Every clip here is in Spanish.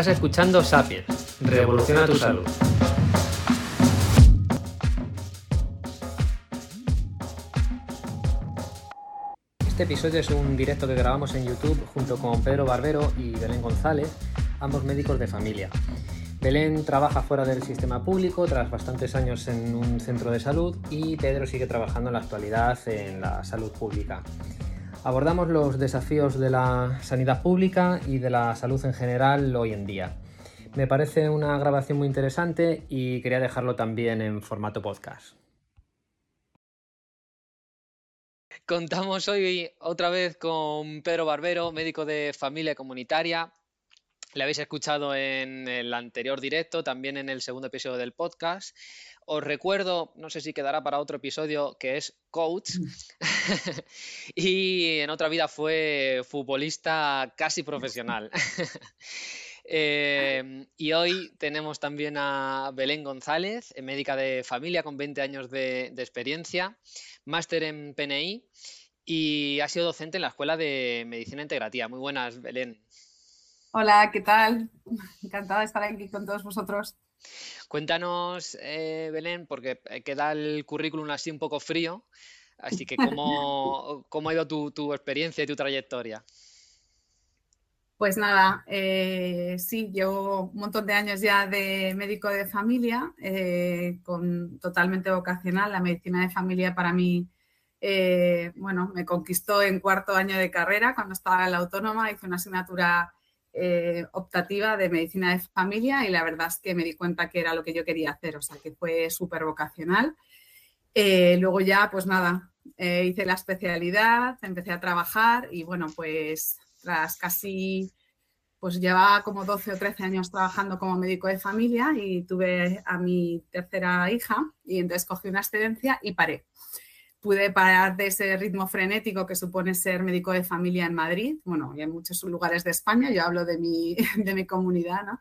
Estás escuchando Sapiens, Revoluciona tu salud. Este episodio es un directo que grabamos en YouTube junto con Pedro Barbero y Belén González, ambos médicos de familia. Belén trabaja fuera del sistema público tras bastantes años en un centro de salud y Pedro sigue trabajando en la actualidad en la salud pública. Abordamos los desafíos de la sanidad pública y de la salud en general hoy en día. Me parece una grabación muy interesante y quería dejarlo también en formato podcast. Contamos hoy otra vez con Pedro Barbero, médico de familia comunitaria. Le habéis escuchado en el anterior directo, también en el segundo episodio del podcast. Os recuerdo, no sé si quedará para otro episodio, que es coach. Mm. y en otra vida fue futbolista casi profesional. Em, y hoy tenemos también a Belén González, médica de familia con 20 años de, de experiencia, máster en PNI y ha sido docente en la Escuela de Medicina Integrativa. Muy buenas, Belén. Hola, ¿qué tal? Encantada de estar aquí con todos vosotros. Cuéntanos, eh, Belén, porque eh, queda el currículum así un poco frío, así que ¿cómo, ha ido tu, experiencia y tu trayectoria? Pues nada, eh, sí, llevo un montón de años ya de médico de familia, con totalmente vocacional. La medicina de familia para mí, bueno, me conquistó en cuarto año de carrera cuando estaba en la autónoma, hice una asignatura eh, optativa de medicina de familia y la verdad es que me di cuenta que era lo que yo quería hacer, o sea que fue súper vocacional. Eh, luego ya, pues nada, eh, hice la especialidad, empecé a trabajar y bueno, pues tras casi, pues llevaba como 12 o 13 años trabajando como médico de familia y tuve a mi tercera hija y entonces cogí una excedencia y paré pude parar de ese ritmo frenético que supone ser médico de familia en Madrid, bueno, y en muchos lugares de España, yo hablo de mi, de mi comunidad, ¿no?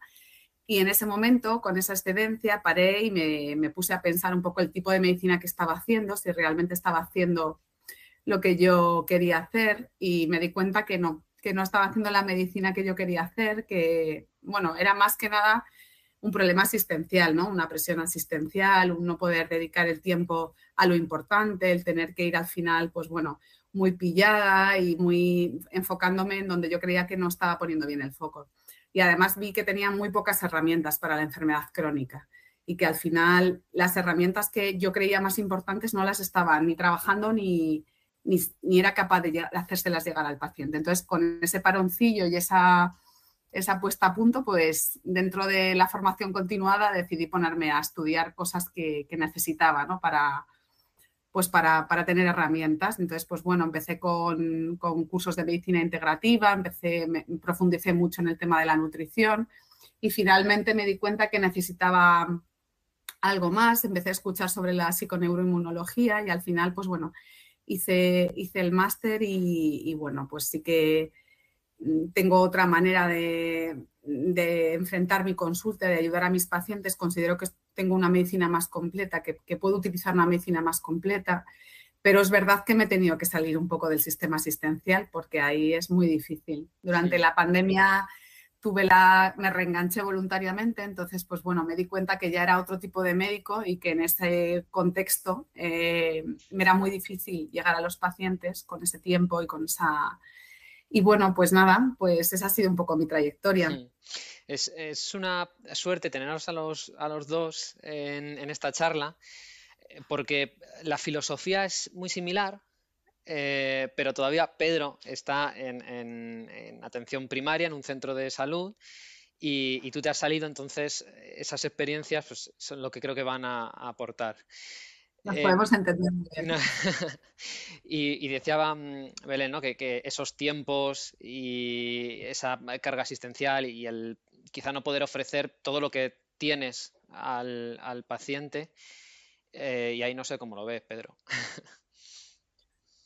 Y en ese momento, con esa excedencia, paré y me, me, puse a pensar un poco el tipo de medicina que estaba haciendo, si realmente estaba haciendo lo que yo quería hacer y me di cuenta que no, que no estaba haciendo la medicina que yo quería hacer, que, bueno, era más que nada un problema asistencial, ¿no? Una presión asistencial, un no poder dedicar el tiempo a lo importante, el tener que ir al final, pues bueno, muy pillada y muy enfocándome en donde yo creía que no estaba poniendo bien el foco. Y además vi que tenía muy pocas herramientas para la enfermedad crónica y que al final las herramientas que yo creía más importantes no las estaban ni trabajando ni, ni, era capaz de, de hacérselas llegar al paciente. Entonces, con ese paroncillo y esa esa puesta a punto, pues dentro de la formación continuada decidí ponerme a estudiar cosas que, necesitaba, ¿no? Para, pues para, tener herramientas. Entonces, pues bueno, empecé con, cursos de medicina integrativa, empecé, me profundicé mucho en el tema de la nutrición y finalmente me di cuenta que necesitaba algo más, empecé a escuchar sobre la psiconeuroinmunología y al final, pues bueno, hice, hice el máster y, y bueno, pues sí que tengo otra manera de, enfrentar mi consulta, de ayudar a mis pacientes. Considero que tengo una medicina más completa, que, puedo utilizar una medicina más completa, pero es verdad que me he tenido que salir un poco del sistema asistencial porque ahí es muy difícil. Durante la pandemia tuve la, me reenganché voluntariamente, entonces pues bueno, me di cuenta que ya era otro tipo de médico y que en ese contexto eh, me era muy difícil llegar a los pacientes con ese tiempo y con esa y bueno, pues nada, pues esa ha sido un poco mi trayectoria. Hmm. Es, una suerte teneros a los, a los dos en, esta charla, eh, porque la filosofía es muy similar, eh, pero todavía Pedro está en, atención primaria, en un centro de salud, y, tú te has salido, entonces esas experiencias pues, son lo que creo que van a aportar. Nos eh, podemos entender muy bien. y, decía mm, Belén ¿no? que, esos tiempos y esa carga asistencial y el quizá no poder ofrecer todo lo que tienes al, paciente, eh, y ahí no sé cómo lo ves, Pedro.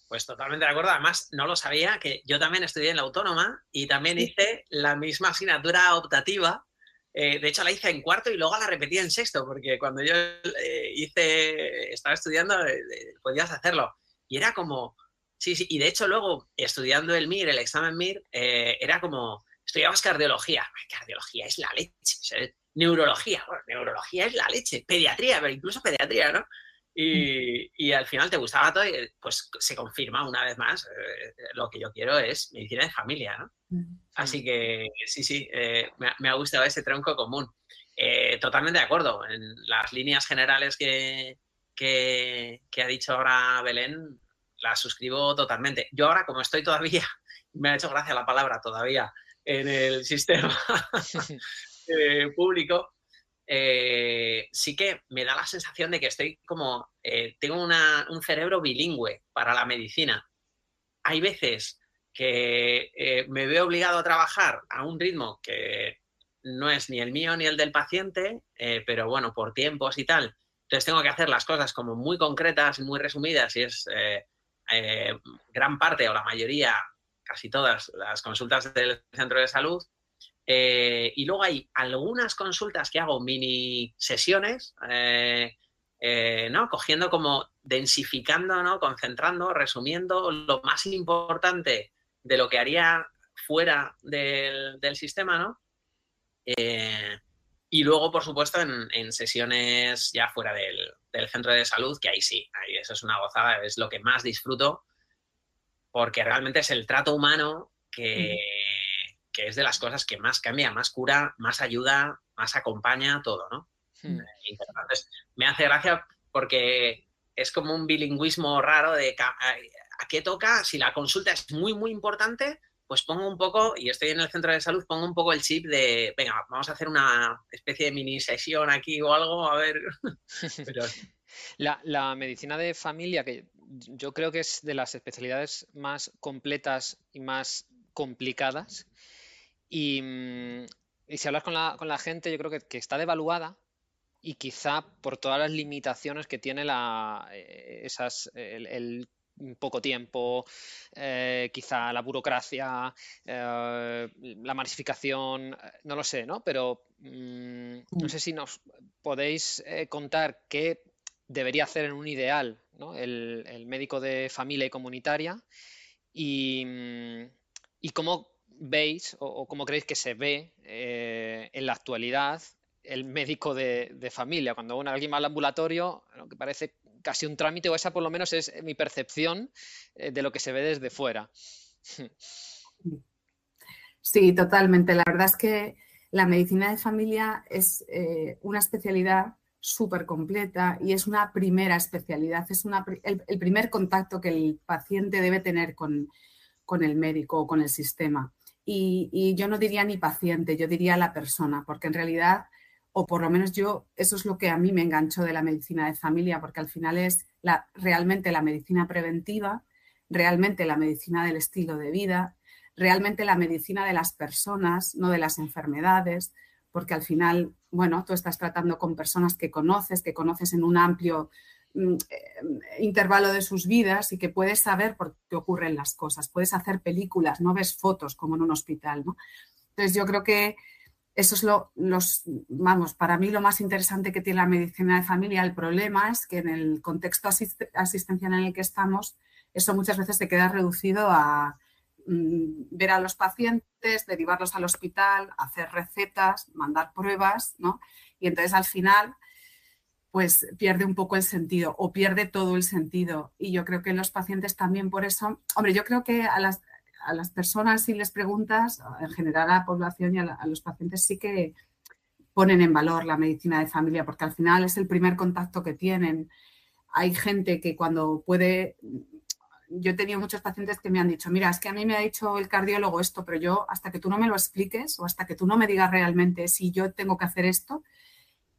Pues totalmente de acuerdo. Además, no lo sabía, que yo también estudié en la autónoma y también hice la misma asignatura optativa eh, de hecho, la hice en cuarto y luego la repetí en sexto, porque cuando yo eh, hice, estaba estudiando, eh, podías hacerlo. Y era como, sí, sí, y de hecho luego estudiando el MIR, el examen MIR, era como, estudiabas cardiología. cardiología es la leche. neurología, neurología es la leche. Pediatría, pero incluso pediatría, ¿no? Y, al final te gustaba todo y pues se confirma una vez más eh, lo que yo quiero es medicina de familia, ¿no? Así que sí, sí, eh, me, ha gustado ese tronco común. Eh, totalmente de acuerdo. En las líneas generales que, que, ha dicho ahora Belén, las suscribo totalmente. Yo ahora, como estoy todavía, me ha hecho gracia la palabra todavía, en el sistema público, eh, sí que me da la sensación de que estoy como, eh, tengo un cerebro bilingüe para la medicina. Hay veces que eh, me veo obligado a trabajar a un ritmo que no es ni el mío ni el del paciente, pero bueno, por tiempos y tal. Entonces tengo que hacer las cosas como muy concretas, muy resumidas y es gran parte o la mayoría, casi todas las consultas del centro de salud eh, y luego hay algunas consultas que hago mini sesiones, eh, eh, ¿no? Cogiendo como densificando, ¿no? Concentrando, resumiendo lo más importante de lo que haría fuera del, sistema, ¿no? y luego, por supuesto, en, sesiones ya fuera del, centro de salud, que ahí sí, ahí eso es una gozada, es lo que más disfruto, porque realmente es el trato humano que, que es de las cosas que más cambia, más cura, más ayuda, más acompaña, todo, ¿no? Hmm. Entonces, me hace gracia porque es como un bilingüismo raro de a, qué toca, si la consulta es muy, muy importante, pues pongo un poco, y estoy en el centro de salud, pongo un poco el chip de, venga, vamos a hacer una especie de mini sesión aquí o algo, a ver. la, la, medicina de familia, que yo creo que es de las especialidades más completas y más complicadas, Mm, y, si hablas con la, con la, gente, yo creo que, está devaluada y quizá por todas las limitaciones que tiene la, eh, esas, el, poco tiempo, eh, quizá la burocracia, eh, la masificación, no lo sé, ¿no? Pero mm, no sé si nos podéis contar qué debería hacer en un ideal ¿no? el, el, médico de familia y comunitaria y, mm, y cómo veis o, cómo creéis que se ve eh, en la actualidad el médico de, familia? Cuando uno, alguien va al ambulatorio, que parece casi un trámite, o esa por lo menos es mi percepción eh, de lo que se ve desde fuera. Sí, totalmente. La verdad es que la medicina de familia es eh, una especialidad súper completa y es una primera especialidad, es el, primer contacto que el paciente debe tener con, con el médico o con el sistema y, yo no diría ni paciente, yo diría la persona, porque en realidad, o por lo menos yo, eso es lo que a mí me enganchó de la medicina de familia, porque al final es la, realmente la medicina preventiva, realmente la medicina del estilo de vida, realmente la medicina de las personas, no de las enfermedades, porque al final, bueno, tú estás tratando con personas que conoces, que conoces en un amplio intervalo de sus vidas y que puedes saber por qué ocurren las cosas. Puedes hacer películas, no ves fotos como en un hospital, ¿no? Entonces yo creo que eso es lo, los, vamos, para mí lo más interesante que tiene la medicina de familia. El problema es que en el contexto asistencial en el que estamos, eso muchas veces se queda reducido a mm, ver a los pacientes, derivarlos al hospital, hacer recetas, mandar pruebas, ¿no? Y entonces al final pues pierde un poco el sentido o pierde todo el sentido. Y yo creo que los pacientes también por eso, hombre, yo creo que a las, a las personas si les preguntas, en general a la población y a, los pacientes sí que ponen en valor la medicina de familia porque al final es el primer contacto que tienen. Hay gente que cuando puede, yo he tenido muchos pacientes que me han dicho, mira, es que a mí me ha dicho el cardiólogo esto, pero yo hasta que tú no me lo expliques o hasta que tú no me digas realmente si yo tengo que hacer esto,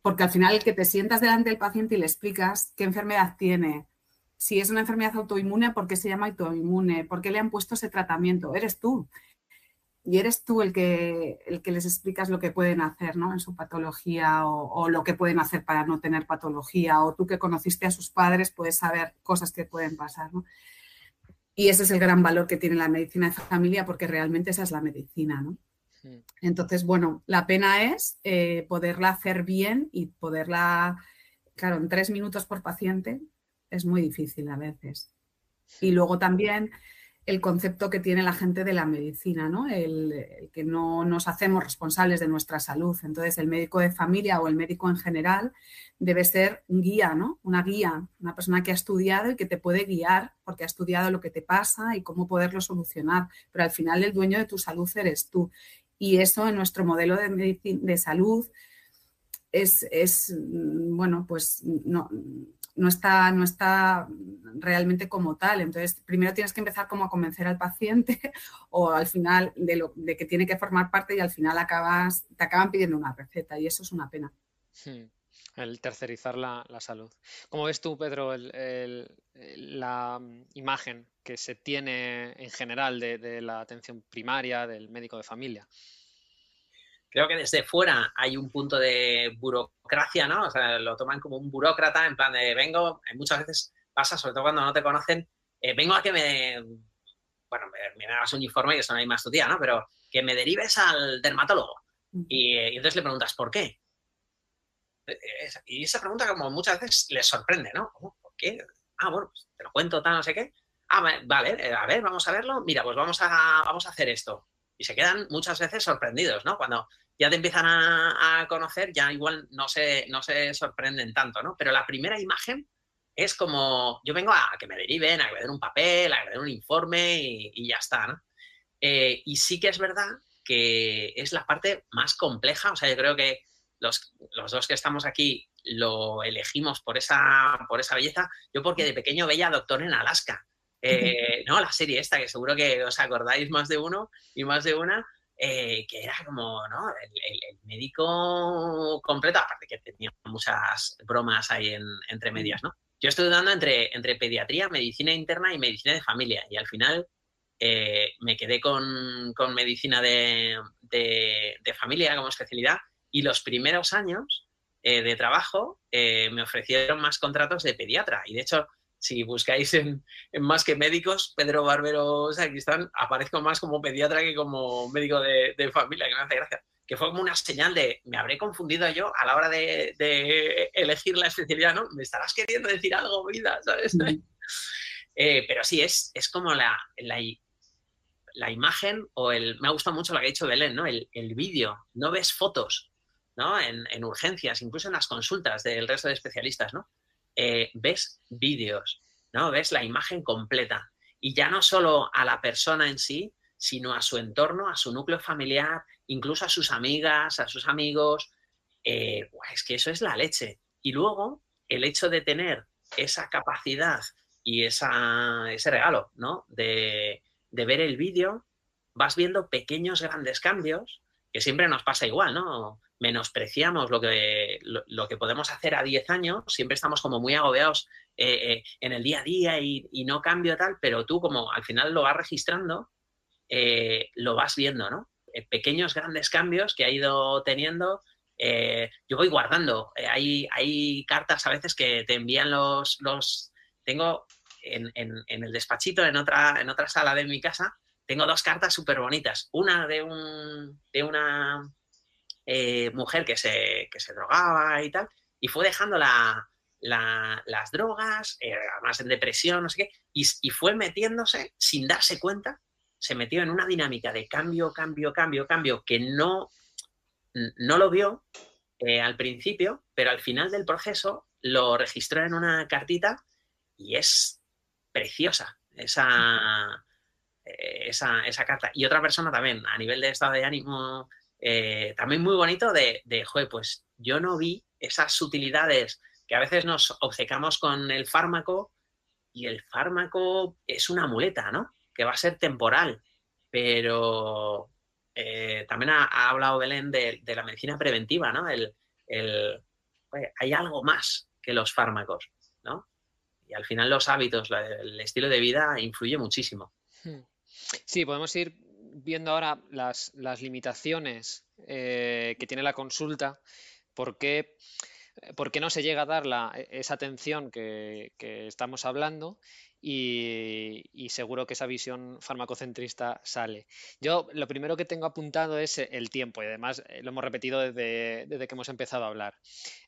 porque al final el que te sientas delante del paciente y le explicas qué enfermedad tiene, si es una enfermedad autoinmune, ¿por qué se llama autoinmune? ¿Por qué le han puesto ese tratamiento? Eres tú. Y eres tú el que, el que les explicas lo que pueden hacer ¿no? en su patología o, lo que pueden hacer para no tener patología. O tú que conociste a sus padres puedes saber cosas que pueden pasar. Y ese es el gran valor que tiene la medicina de familia porque realmente esa es la medicina. ¿no? Mm. Entonces, bueno, la pena es eh, poderla hacer bien y poderla, claro, en tres minutos por paciente es muy difícil a veces. Y luego también el concepto que tiene la gente de la medicina, ¿no? El, que no nos hacemos responsables de nuestra salud. Entonces, el médico de familia o el médico en general debe ser un guía, ¿no? Una guía, una persona que ha estudiado y que te puede guiar porque ha estudiado lo que te pasa y cómo poderlo solucionar. Pero al final el dueño de tu salud eres tú. Y eso en nuestro modelo de, de salud es, es, mm, bueno, pues no, no está, no está realmente como tal. Entonces, primero tienes que empezar como a convencer al paciente o al final de, lo, de que tiene que formar parte y al final acabas, te acaban pidiendo una receta y eso es una pena. Hmm, el tercerizar la, salud. ¿Cómo ves tú, Pedro, la imagen que se tiene en general de la atención primaria del médico de familia? creo que desde fuera hay un punto de burocracia, ¿no? O sea, lo toman como un burócrata, en plan de vengo, muchas veces pasa, sobre todo cuando no te conocen, eh, vengo a que me, bueno, me, hagas un informe y eso no hay más tu día, ¿no? Pero que me derives al dermatólogo. Y, entonces le preguntas, ¿por qué? Eh, y esa pregunta como muchas veces les sorprende, ¿no? ¿Por qué? Ah, bueno, pues te lo cuento, tal, no sé qué. Ah, vale, eh, a ver, vamos a verlo. Mira, pues vamos a, vamos a hacer esto. Y se quedan muchas veces sorprendidos, ¿no? Cuando ya te empiezan a, conocer, ya igual no se, no se sorprenden tanto, ¿no? Pero la primera imagen es como, yo vengo a que me deriven, a que me den un papel, a que me den un informe y, ya está, ¿no? Eh, y sí que es verdad que es la parte más compleja, o sea, yo creo que los, dos que estamos aquí lo elegimos por esa, por esa belleza, yo porque de pequeño veía Doctor en Alaska, eh, ¿no? La serie esta, que seguro que os acordáis más de uno y más de una, eh, que era como ¿no? el, médico completo, aparte que tenía muchas bromas ahí entre medias, ¿no? Yo estoy dudando entre, entre pediatría, medicina interna y medicina de familia y al final eh, me quedé con, medicina de, familia como especialidad y los primeros años eh, de trabajo me ofrecieron más contratos de pediatra y de hecho si buscáis en, Más que Médicos, Pedro Barbero Sacristán, aparezco más como pediatra que como médico de, familia, que me hace gracia. Que fue como una señal de, me habré confundido yo a la hora de, elegir la especialidad, ¿no? Me estarás queriendo decir algo, vida, ¿sabes? Eh, pero sí, es, es como la, la, imagen o el... Me ha gustado mucho lo que ha dicho Belén, ¿no? El, vídeo, no ves fotos, ¿no? En, en urgencias, incluso en las consultas del resto de especialistas, ¿no? Eh, ves vídeos, ¿no? Ves la imagen completa. Y ya no solo a la persona en sí, sino a su entorno, a su núcleo familiar, incluso a sus amigas, a sus amigos. Eh, es que eso es la leche. Y luego, el hecho de tener esa capacidad y esa, ese regalo, ¿no? De, de ver el vídeo, vas viendo pequeños grandes cambios, que siempre nos pasa igual, ¿no? Menospreciamos lo que, lo, que podemos hacer a 10 años, siempre estamos como muy agobiados eh, eh, en el día a día y, no cambio tal, pero tú como al final lo vas registrando, eh, lo vas viendo, ¿no? pequeños, grandes cambios que ha ido teniendo. yo voy guardando. hay, hay cartas a veces que te envían los... los tengo en, en, el despachito, en otra, en otra sala de mi casa, tengo dos cartas súper bonitas. Una de, un, de una eh, mujer que se, que se drogaba y tal, y fue dejando la, las drogas, eh, además en depresión, no sé qué, y, fue metiéndose sin darse cuenta, se metió en una dinámica de cambio, cambio, cambio, cambio, que no, no lo vio eh, al principio, pero al final del proceso lo registró en una cartita y es preciosa esa, esa, esa carta. Y otra persona también, a nivel de estado de ánimo eh, también muy bonito de, de, joder, pues yo no vi esas sutilidades que a veces nos obcecamos con el fármaco y el fármaco es una muleta, ¿no? Que va a ser temporal, pero eh, también ha, hablado Belén de, la medicina preventiva, ¿no? El, hay algo más que los fármacos, ¿no? Y al final los hábitos, el estilo de vida influye muchísimo. Hmm. Sí, podemos ir viendo ahora las, limitaciones eh, que tiene la consulta, ¿por qué, no se llega a dar esa atención que, estamos hablando? Y, seguro que esa visión farmacocentrista sale. Yo lo primero que tengo apuntado es el tiempo y además eh, lo hemos repetido desde, que hemos empezado a hablar.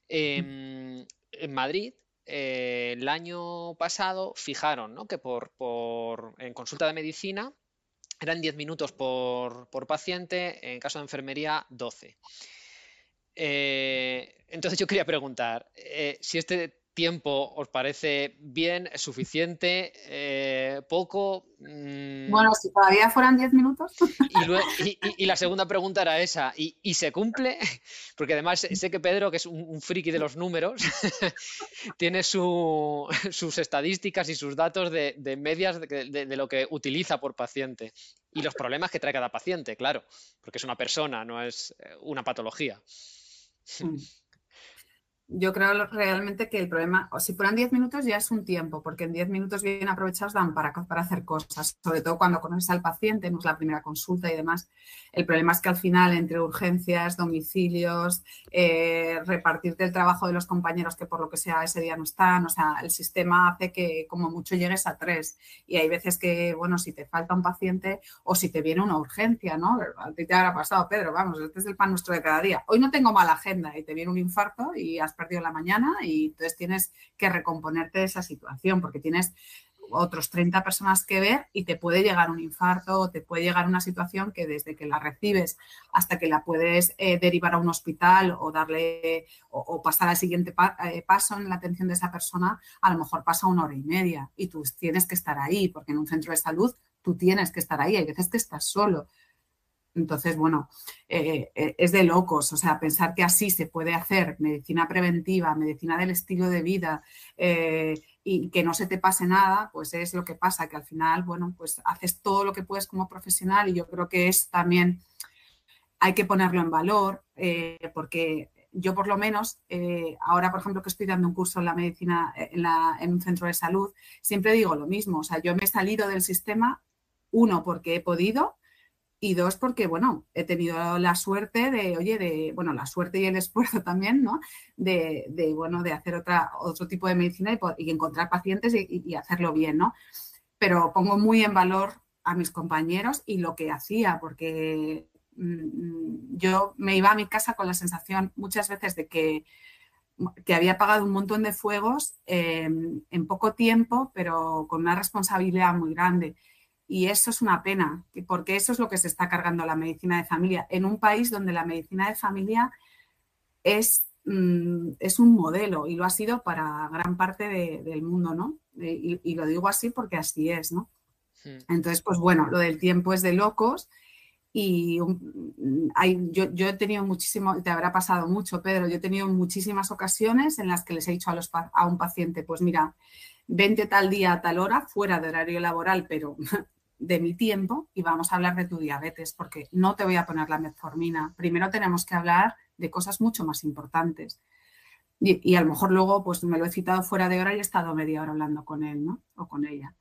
en Madrid eh, el año pasado fijaron que por, en consulta de medicina eran 10 minutos por, paciente, en caso de enfermería 12. Eh, entonces yo quería preguntar, eh, si este tiempo os parece bien, suficiente, eh, poco. Mm. Bueno, si todavía fueran 10 minutos. Y, la segunda pregunta era esa, ¿y, se cumple? Porque además sé que Pedro, que es un, friki de los números, tiene sus estadísticas y sus datos de, medias de, lo que utiliza por paciente y los problemas que trae cada paciente, claro, porque es una persona, no es eh, una patología. Mm yo creo realmente que el problema, o si fueran 10 minutos ya es un tiempo, porque en 10 minutos bien aprovechados dan para, para hacer cosas, sobre todo cuando conoces al paciente, no es la primera consulta y demás. El problema es que al final, entre urgencias, domicilios, eh, repartirte el trabajo de los compañeros que por lo que sea ese día no están, o sea, el sistema hace que como mucho llegues a tres. Y hay veces que, bueno, si te falta un paciente o si te viene una urgencia, ¿no? A ti te habrá pasado, Pedro, vamos, este es el pan nuestro de cada día. Hoy no tengo mala agenda y te viene un infarto y has perdido la mañana y entonces tienes que recomponerte de esa situación porque tienes otros 30 personas que ver y te puede llegar un infarto o te puede llegar una situación que desde que la recibes hasta que la puedes eh, derivar a un hospital o darle o, pasar al siguiente eh, paso en la atención de esa persona, a lo mejor pasa una hora y media y tú tienes que estar ahí porque en un centro de salud tú tienes que estar ahí, hay veces que estás solo. Entonces, bueno, eh, eh, es de locos, o sea, pensar que así se puede hacer medicina preventiva, medicina del estilo de vida eh, y que no se te pase nada, pues es lo que pasa, que al final, bueno, pues haces todo lo que puedes como profesional y yo creo que es también, hay que ponerlo en valor, porque yo por lo menos, ahora por ejemplo que estoy dando un curso en la medicina en, en un centro de salud, siempre digo lo mismo, o sea, yo me he salido del sistema, uno, porque he podido, y dos, porque, bueno, he tenido la suerte de, oye, de, bueno, la suerte y el esfuerzo también, ¿no? De, de bueno, de hacer otra, otro tipo de medicina y, encontrar pacientes y, hacerlo bien, ¿no? Pero pongo muy en valor a mis compañeros y lo que hacía, porque mm, yo me iba a mi casa con la sensación muchas veces de que, que había apagado un montón de fuegos en poco tiempo, pero con una responsabilidad muy grande. Y eso es una pena, porque eso es lo que se está cargando la medicina de familia, en un país donde la medicina de familia es, mm, es un modelo y lo ha sido para gran parte del mundo, ¿no? Y, lo digo así porque así es, ¿no? Entonces, pues bueno, lo del tiempo es de locos y hay, yo, yo, he tenido muchísimo, te habrá pasado mucho, Pedro, yo he tenido muchísimas ocasiones en las que les he dicho a, los, a un paciente, pues mira, vente tal día a tal hora, fuera de horario laboral, pero de mi tiempo y vamos a hablar de tu diabetes, porque no te voy a poner la metformina. Primero tenemos que hablar de cosas mucho más importantes. Y, a lo mejor luego pues me lo he citado fuera de hora y he estado media hora hablando con él, ¿no? O con ella.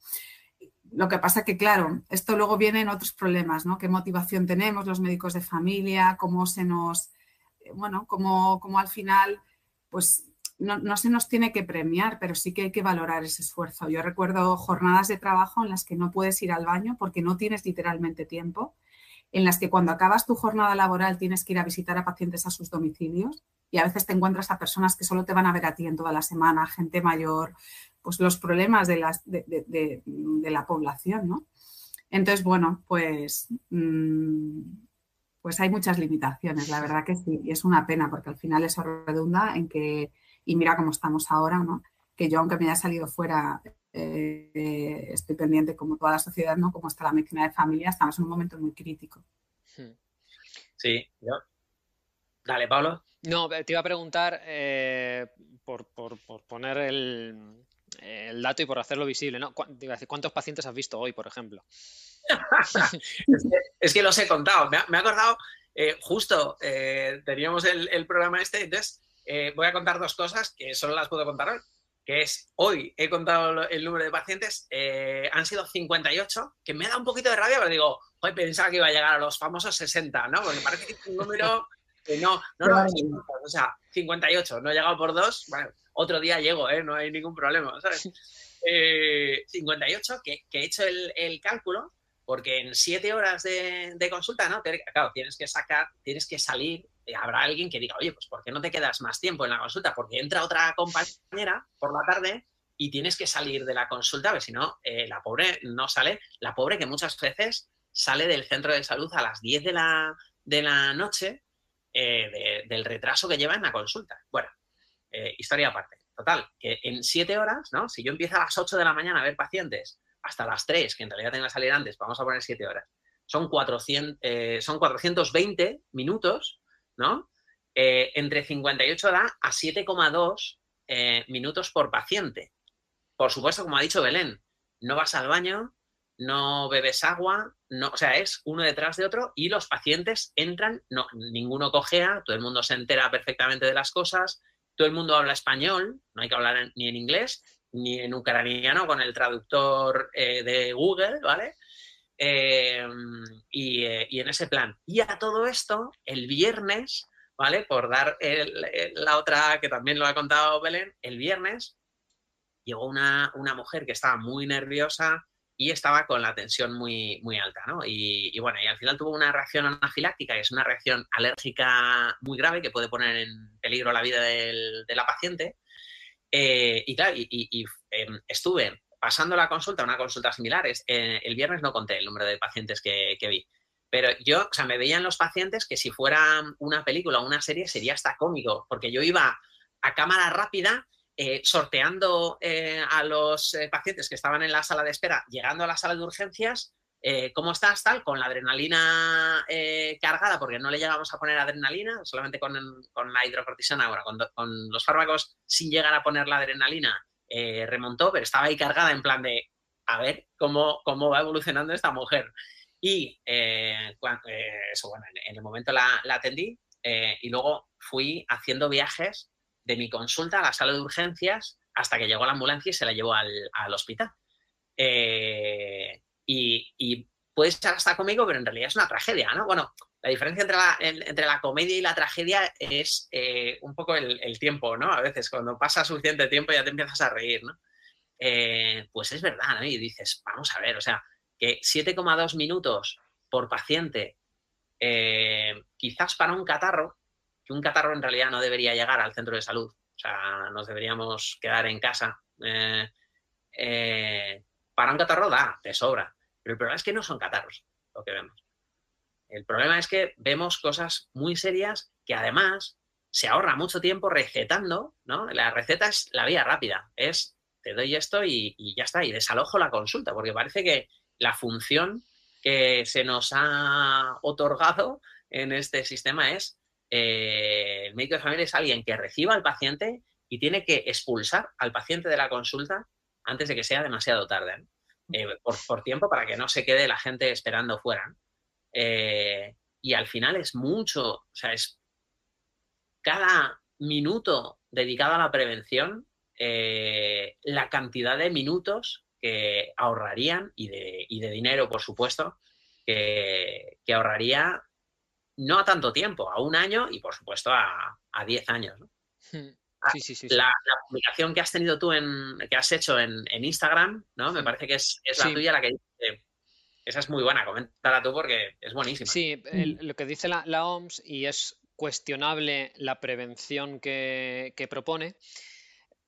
Lo que pasa que, claro, esto luego viene en otros problemas, ¿no? ¿Qué motivación tenemos los médicos de familia? ¿Cómo se nos, bueno, cómo, cómo al final, pues no, se nos tiene que premiar, pero sí que hay que valorar ese esfuerzo. Yo recuerdo jornadas de trabajo en las que no puedes ir al baño porque no tienes literalmente tiempo, en las que cuando acabas tu jornada laboral tienes que ir a visitar a pacientes a sus domicilios y a veces te encuentras a personas que solo te van a ver a ti en toda la semana, gente mayor, pues los problemas de, las, de, la población, ¿no? Entonces, bueno, pues, mm, pues hay muchas limitaciones, la verdad que sí, y es una pena porque al final eso redunda en que y mira cómo estamos ahora, ¿no? Que yo, aunque me haya salido fuera, eh, estoy pendiente, como toda la sociedad, ¿no? Como está la medicina de familia, estamos en un momento muy crítico. Hmm. Sí, yo. Dale, Pablo. No, te iba a preguntar eh, por, poner el, dato y por hacerlo visible, ¿no? ¿Cuántos pacientes has visto hoy, por ejemplo? es, que, los he contado. Me ha, acordado, eh, justo teníamos el, el, programa este, entonces eh, voy a contar dos cosas que solo las puedo contar hoy. Que es, hoy he contado el número de pacientes, eh, han sido 58, que me da un poquito de rabia, pero digo, hoy pensaba que iba a llegar a los famosos 60, ¿no? Porque parece que es un número que no, no, no, o sea, 58, no he llegado por dos, bueno, otro día llego, ¿eh? No hay ningún problema, ¿sabes? 58, que, he hecho el, cálculo, porque en siete horas de, consulta, ¿no? Claro, tienes que sacar, tienes que salir, habrá alguien que diga, oye, pues ¿por qué no te quedas más tiempo en la consulta? Porque entra otra compañera por la tarde y tienes que salir de la consulta, porque si no, eh, la pobre no sale, la pobre que muchas veces sale del centro de salud a las 10 de la, de la noche eh, del retraso que lleva en la consulta. Bueno, eh, historia aparte. Total, que en siete horas, ¿no? Si yo empiezo a las 8 de la mañana a ver pacientes hasta las 3, que en realidad tengo que salir antes, vamos a poner 7 horas, son, 400, eh, son 420 minutos, ¿no? Eh, entre 58 da a 7,2 eh, minutos por paciente. Por supuesto, como ha dicho Belén, no vas al baño, no bebes agua, no, o sea, es uno detrás de otro y los pacientes entran, no, ninguno cojea, todo el mundo se entera perfectamente de las cosas, todo el mundo habla español, no hay que hablar ni en inglés, ni en ucraniano con el traductor eh, de Google, ¿vale? Eh, eh, y, en ese plan. Y a todo esto, el viernes, ¿vale? Por dar la otra que también lo ha contado Belén, el viernes llegó una, mujer que estaba muy nerviosa y estaba con la tensión muy, muy alta, ¿no? Y, bueno, y al final tuvo una reacción anafiláctica, que es una reacción alérgica muy grave que puede poner en peligro la vida de la paciente. Eh, y claro, y, em, estuve pasando la consulta, una consulta similar. Eh, el viernes no conté el número de pacientes que, vi. Pero yo, o sea, me veían los pacientes que si fuera una película o una serie sería hasta cómico, porque yo iba a cámara rápida eh, sorteando a los pacientes que estaban en la sala de espera, llegando a la sala de urgencias, ¿cómo estás tal? Con la adrenalina cargada, porque no le llegamos a poner adrenalina, solamente con, la hidrocortisona, ahora, con, los fármacos sin llegar a poner la adrenalina, eh, remontó, pero estaba ahí cargada en plan de, a ver cómo, cómo va evolucionando esta mujer. Y eh, eh, eso, bueno, en, el momento la, atendí y luego fui haciendo viajes de mi consulta a la sala de urgencias hasta que llegó la ambulancia y se la llevó al, hospital. y, y estar hasta conmigo, pero en realidad es una tragedia, ¿no? Bueno, la diferencia entre la, entre la comedia y la tragedia es eh, un poco el, tiempo, ¿no? A veces cuando pasa suficiente tiempo ya te empiezas a reír, ¿no? Eh, pues es verdad, ¿no? Y dices, vamos a ver, o sea, que 7,2 minutos por paciente, eh, quizás para un catarro, que un catarro en realidad no debería llegar al centro de salud, o sea, nos deberíamos quedar en casa. para un catarro da, te sobra, pero el problema es que no son catarros lo que vemos. El problema es que vemos cosas muy serias que además se ahorra mucho tiempo recetando, ¿no? La receta es la vía rápida, es te doy esto y, ya está, y desalojo la consulta, porque parece que la función que se nos ha otorgado en este sistema es eh, el médico de familia es alguien que reciba al paciente y tiene que expulsar al paciente de la consulta antes de que sea demasiado tarde, eh, por, por, tiempo para que no se quede la gente esperando fuera. Eh, y al final es mucho, o sea, es cada minuto dedicado a la prevención, eh, la cantidad de minutos que ahorrarían y de, dinero, por supuesto, que, ahorraría no a tanto tiempo, a un año y por supuesto a, a diez años. Hmm. Ah, sí, sí, sí, la, publicación que has tenido tú en, que has hecho en, Instagram, ¿no? Me parece que es, la tuya la que dice esa es muy buena, coméntala tú porque es buenísima. Sí, lo que dice la, OMS y es cuestionable la prevención que, propone,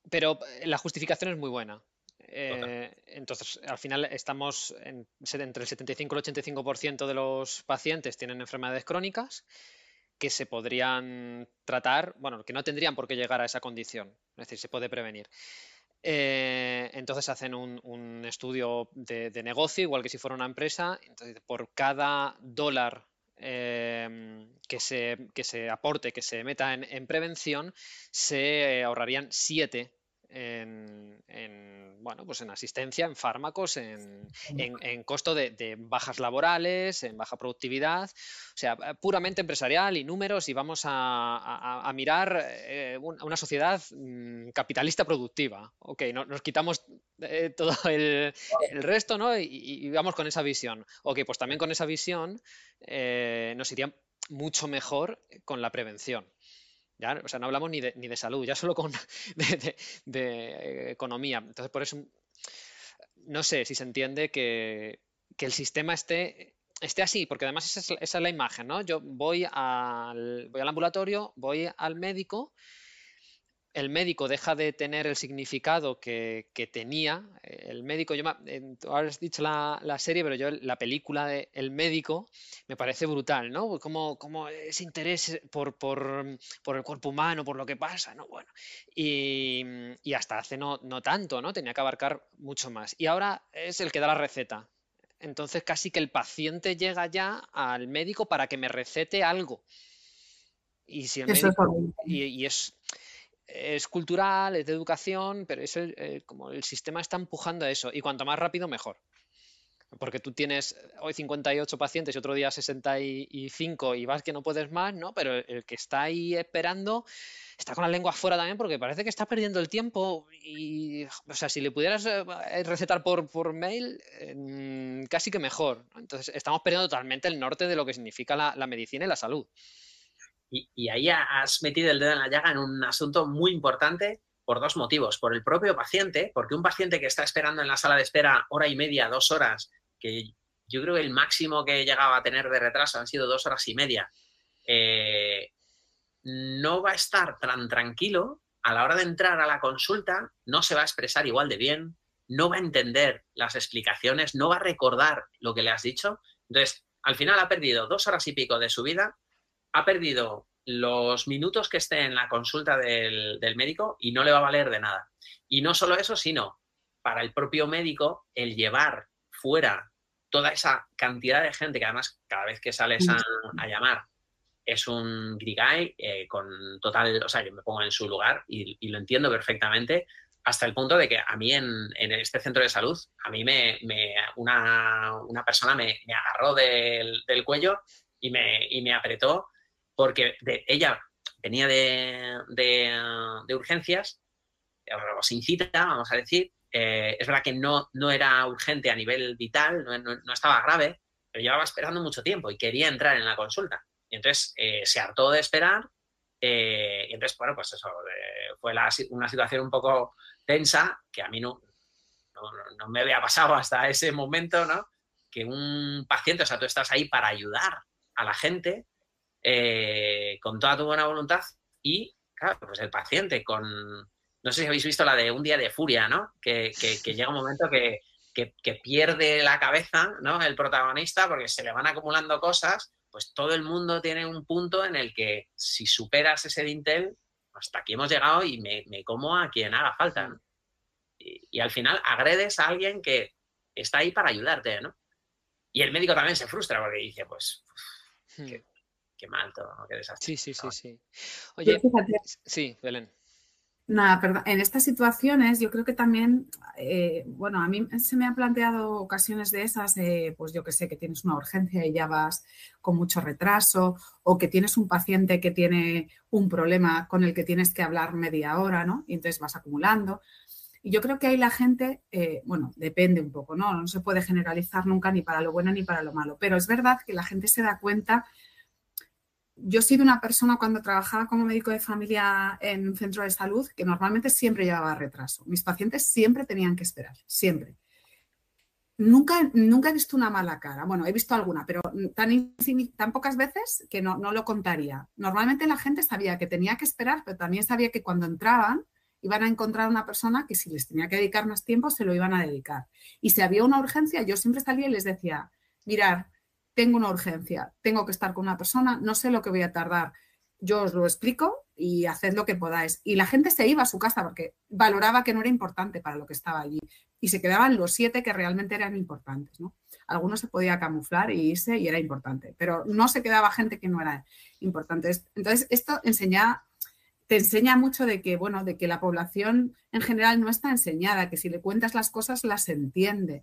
pero la justificación es muy buena. Eh, entonces, al final estamos entre el 75 y el 85% de los pacientes tienen enfermedades crónicas que se podrían tratar, bueno, que no tendrían por qué llegar a esa condición, es decir, se puede prevenir. Eh, entonces hacen un, estudio de, negocio, igual que si fuera una empresa. Entonces, por cada dólar em, que, se, que, se, aporte, que se meta en, en prevención, se ahorrarían 7 en, bueno, pues en asistencia, en fármacos, en, costo de, bajas laborales, en baja productividad, o sea, puramente empresarial y números y vamos a, mirar eh, una sociedad mm, capitalista productiva. Ok, nos quitamos eh, todo el, resto ¿no? Y, vamos con esa visión. Ok, pues también con esa visión eh, nos iría mucho mejor con la prevención. Ya, o sea, no hablamos ni de, ni de salud, ya solo con de, economía. Entonces, por eso no sé si se entiende que, que el sistema esté esté así, porque además esa es, esa es, la imagen, ¿no? Yo voy al, voy al ambulatorio, voy al médico el médico deja de tener el significado que, tenía. El médico, yo tú has dicho la, serie, pero yo la película de El médico me parece brutal, ¿no? Como, como ese interés por, el cuerpo humano, por lo que pasa, ¿no? Bueno, y, hasta hace no, no tanto, ¿no? Tenía que abarcar mucho más. Y ahora es el que da la receta. Entonces casi que el paciente llega ya al médico para que me recete algo. Y si el médico, y es es cultural, es de educación, pero es eh, como el sistema está empujando a eso y cuanto más rápido mejor. Porque tú tienes hoy 58 pacientes y otro día 65 y vas que no puedes más, ¿no? Pero el que está ahí esperando está con la lengua afuera también porque parece que está perdiendo el tiempo y, o sea, si le pudieras eh, recetar por, por mail, casi que mejor. Entonces, estamos perdiendo totalmente el norte de lo que significa la medicina y la salud. Y, ahí has metido el dedo en la llaga en un asunto muy importante por dos motivos. Por el propio paciente, porque un paciente que está esperando en la sala de espera hora y media, dos horas, que yo creo que el máximo que llegaba a tener de retraso han sido dos horas y media, eh, no va a estar tan tranquilo a la hora de entrar a la consulta, no se va a expresar igual de bien, no va a entender las explicaciones, no va a recordar lo que le has dicho. Entonces, al final ha perdido dos horas y pico de su vida ha perdido los minutos que esté en la consulta del, médico y no le va a valer de nada. Y no solo eso, sino para el propio médico el llevar fuera toda esa cantidad de gente que además cada vez que sales a, llamar es un grigay eh, con total, o sea, yo me pongo en su lugar y, lo entiendo perfectamente hasta el punto de que a mí en, este centro de salud, a mí me, una, persona me, agarró del, cuello y me, y me apretó porque ella venía de, urgencias, o sin cita, vamos a decir. Eh, es verdad que no, no era urgente a nivel vital, no, estaba grave, pero llevaba esperando mucho tiempo y quería entrar en la consulta. Y entonces eh, se hartó de esperar. Eh, y entonces, bueno, pues eso, fue una situación un poco tensa que a mí no, no, me había pasado hasta ese momento, ¿no? Que un paciente, o sea, tú estás ahí para ayudar a la gente eh, con toda tu buena voluntad y, claro, pues el paciente con, no sé si habéis visto la de un día de furia, ¿no? Que, llega un momento que, pierde la cabeza, ¿no? El protagonista porque se le van acumulando cosas, pues todo el mundo tiene un punto en el que si superas ese dintel, hasta aquí hemos llegado y me, como a quien haga falta. Y, al final agredes a alguien que está ahí para ayudarte, ¿no? Y el médico también se frustra porque dice, pues, hmm qué mal todo, qué desastre. Sí, sí, sí, sí. Oye, sí, Belén. Nada, perdón. En estas situaciones yo creo que también, eh, bueno, a mí se me han planteado ocasiones de esas, pues yo que sé, que tienes una urgencia y ya vas con mucho retraso, o que tienes un paciente que tiene un problema con el que tienes que hablar media hora, ¿no? Y entonces vas acumulando. Y yo creo que ahí la gente, eh, bueno, depende un poco, ¿no? No se puede generalizar nunca ni para lo bueno ni para lo malo, pero es verdad que la gente se da cuenta yo he sido una persona cuando trabajaba como médico de familia en un centro de salud que normalmente siempre llevaba retraso. Mis pacientes siempre tenían que esperar, siempre. Nunca, nunca he visto una mala cara. Bueno, he visto alguna, pero tan, pocas veces que no, no lo contaría. Normalmente la gente sabía que tenía que esperar, pero también sabía que cuando entraban iban a encontrar una persona que si les tenía que dedicar más tiempo, se lo iban a dedicar. Y si había una urgencia, yo siempre salía y les decía, mirar, tengo una urgencia, tengo que estar con una persona, no sé lo que voy a tardar. Yo os lo explico y haced lo que podáis. Y la gente se iba a su casa porque valoraba que no era importante para lo que estaba allí. Y se quedaban los siete que realmente eran importantes. ¿no? Algunos se podía camuflar y irse y era importante, pero no se quedaba gente que no era importante. Entonces, esto te enseña mucho de que, bueno, de que la población en general no está enseñada, que si le cuentas las cosas las entiende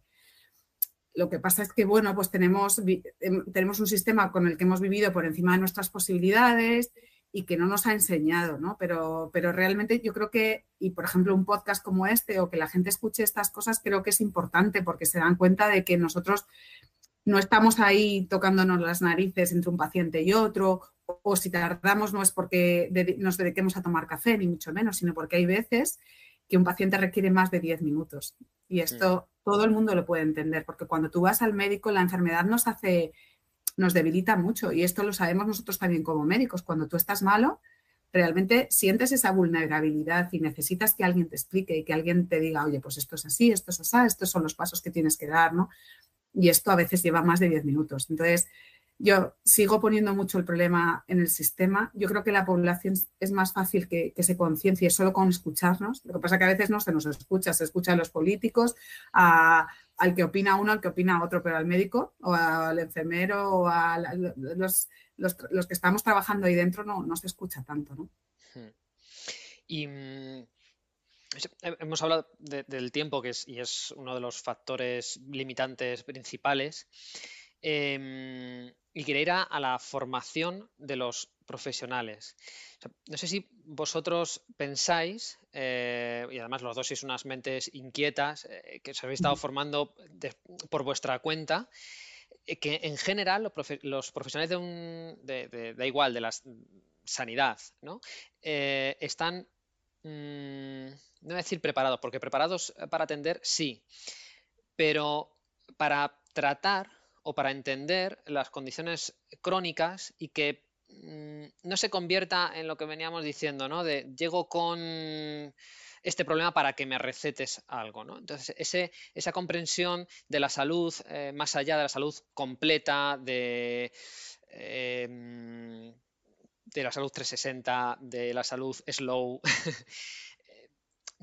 lo que pasa es que, bueno, pues tenemos, em, tenemos un sistema con el que hemos vivido por encima de nuestras posibilidades y que no nos ha enseñado, ¿no? Pero, pero realmente yo creo que, y por ejemplo, un podcast como este o que la gente escuche estas cosas, creo que es importante porque se dan cuenta de que nosotros no estamos ahí tocándonos las narices entre un paciente y otro, o, si tardamos no es porque nos dediquemos a tomar café, ni mucho menos, sino porque hay veces que un paciente requiere más de 10 minutos. Y esto todo el mundo lo puede entender, porque cuando tú vas al médico, la enfermedad nos hace, nos debilita mucho y esto lo sabemos nosotros también como médicos. Cuando tú estás malo, realmente sientes esa vulnerabilidad y necesitas que alguien te explique y que alguien te diga, oye, pues esto es así, esto es así, estos son los pasos que tienes que dar, ¿no? Y esto a veces lleva más de 10 minutos. Entonces, yo sigo poniendo mucho el problema en el sistema. Yo creo que la población es más fácil que, se conciencie solo con escucharnos. Lo que pasa es que a veces no se nos escucha, se escucha a los políticos, al que opina uno, al que opina otro, pero al médico o al enfermero o a los, que estamos trabajando ahí dentro no, no se escucha tanto. ¿no? Hmm. Y mm, hemos hablado del tiempo, que es, y es uno de los factores limitantes principales. Em, y quería ir a, la formación de los profesionales. no sé si vosotros pensáis, eh, y además los dos sois unas mentes inquietas, eh, que os habéis estado formando por vuestra cuenta, eh, que en general los, profesionales de un, da igual, de la sanidad, ¿no? están, mm, no voy a decir preparados, porque preparados para atender sí, pero para tratar o para entender las condiciones crónicas y que mm, no se convierta en lo que veníamos diciendo, ¿no? De llego con este problema para que me recetes algo, ¿no? Entonces, ese, esa comprensión de la salud, eh, más allá de la salud completa, de, em, de la salud 360, de la salud slow,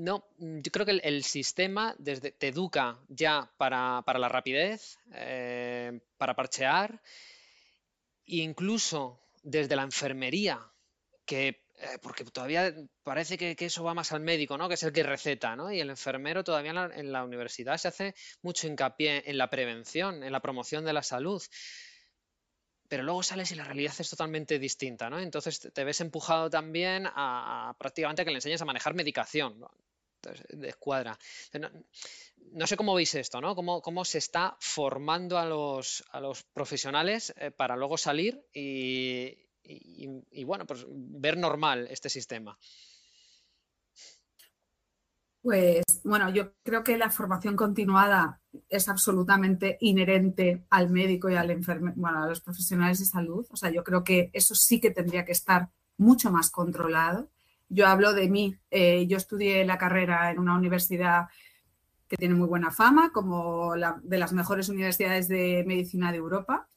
No, mm, yo creo que el, sistema desde, te educa ya para, la rapidez, eh, para parchear, e incluso desde la enfermería, que eh, porque todavía parece que, eso va más al médico, ¿no? Que es el que receta, ¿no? Y el enfermero todavía en la, universidad se hace mucho hincapié en la prevención, en la promoción de la salud. Pero luego sales y la realidad es totalmente distinta, ¿no? Entonces te ves empujado también a, prácticamente a que le enseñes a manejar medicación. De escuadra. No, sé cómo veis esto, ¿no? Cómo, se está formando a los, a los profesionales eh, para luego salir y, bueno, pues ver normal este sistema. Pues bueno, yo creo que la formación continuada es absolutamente inherente al médico y al enfermero, bueno, a los profesionales de salud. O sea, yo creo que eso sí que tendría que estar mucho más controlado. Yo hablo de mí. Eh, yo estudié la carrera en una universidad que tiene muy buena fama, como la, de las mejores universidades de medicina de Europa.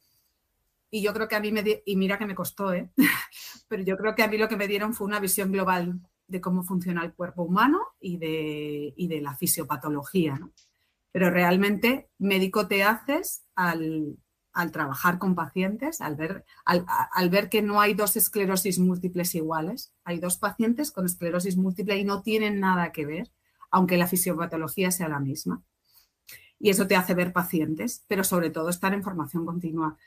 Y yo creo que a mí me, y mira que me costó, ¿eh? pero yo creo que a mí lo que me dieron fue una visión global de cómo funciona el cuerpo humano y de, y de la fisiopatología. ¿no? Pero realmente médico te haces al, al trabajar con pacientes, al ver, al, ver que no hay dos esclerosis múltiples iguales, hay dos pacientes con esclerosis múltiple y no tienen nada que ver, aunque la fisiopatología sea la misma. Y eso te hace ver pacientes, pero sobre todo estar en formación continua.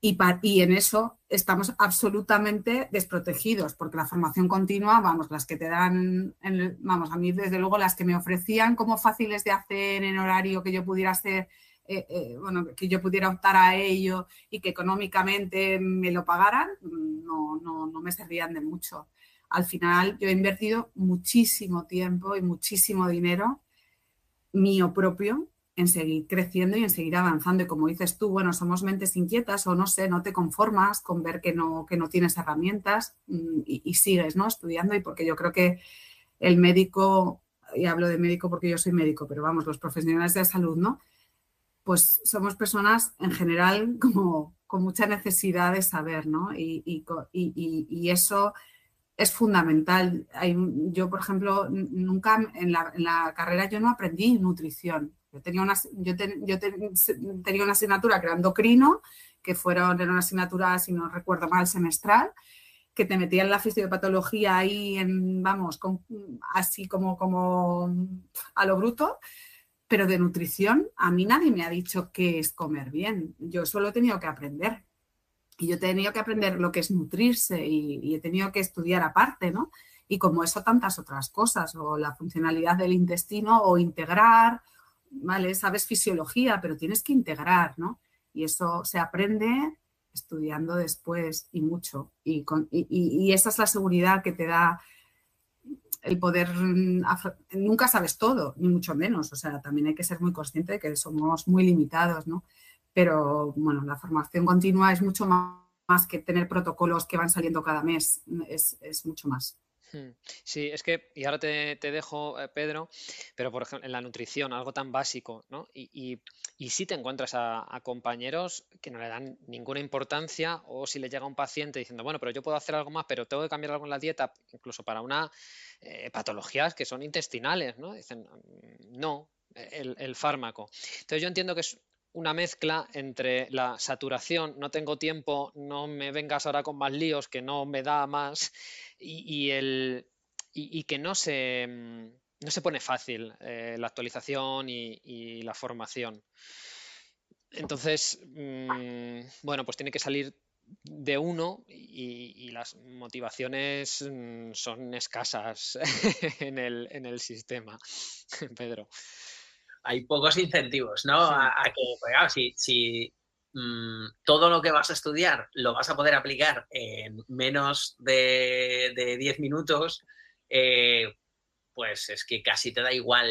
Y, y, en eso estamos absolutamente desprotegidos, porque la formación continua, vamos, las que te dan, vamos, a mí desde luego las que me ofrecían como fáciles de hacer en horario que yo pudiera hacer eh, eh, bueno, que yo pudiera optar a ello y que económicamente me lo pagaran, no, no, no me servían de mucho. Al final yo he invertido muchísimo tiempo y muchísimo dinero mío propio en seguir creciendo y en seguir avanzando. Y como dices tú, bueno, somos mentes inquietas o no sé, no te conformas con ver que no, que no tienes herramientas mm, y, y, sigues ¿no? estudiando. Y porque yo creo que el médico, y hablo de médico porque yo soy médico, pero vamos, los profesionales de la salud, ¿no? Pues somos personas en general como con mucha necesidad de saber, ¿no? Y, eso es fundamental. yo, por ejemplo, nunca en la, carrera yo no aprendí nutrición. Yo tenía una, yo, tenía una asignatura que era endocrino, que fueron, era una asignatura, si no recuerdo mal, semestral, que te metía en la fisiopatología ahí, en, vamos, así como, como a lo bruto pero de nutrición, a mí nadie me ha dicho qué es comer bien. Yo solo he tenido que aprender. Y yo he tenido que aprender lo que es nutrirse y, he tenido que estudiar aparte, ¿no? Y como eso, tantas otras cosas, o la funcionalidad del intestino, o integrar, ¿vale? Sabes fisiología, pero tienes que integrar, ¿no? Y eso se aprende estudiando después y mucho. Y, y esa es la seguridad que te da el poder, mm, nunca sabes todo, ni mucho menos, o sea, también hay que ser muy consciente de que somos muy limitados, ¿no? Pero bueno, la formación continua es mucho más, que tener protocolos que van saliendo cada mes, es, mucho más. Hmm. Sí, es que, y ahora te, dejo, eh, Pedro, pero por ejemplo, en la nutrición, algo tan básico, ¿no? Y, y, si te encuentras a, compañeros que no le dan ninguna importancia, o si le llega un paciente diciendo, bueno, pero yo puedo hacer algo más, pero tengo que cambiar algo en la dieta, incluso para una eh, patologías que son intestinales, ¿no? Dicen, no, el, fármaco. Entonces yo entiendo que es una mezcla entre la saturación, no tengo tiempo, no me vengas ahora con más líos, que no me da más, y, el, y, que no se, mm, no se pone fácil eh, la actualización y, la formación. Entonces, mm, bueno, pues tiene que salir de uno y, las motivaciones mm, son escasas en el, en el sistema, Pedro. Hay pocos incentivos, ¿no? A, que, pues, si, si mm, todo lo que vas a estudiar lo vas a poder aplicar en menos de 10 minutos, eh, pues es que casi te da igual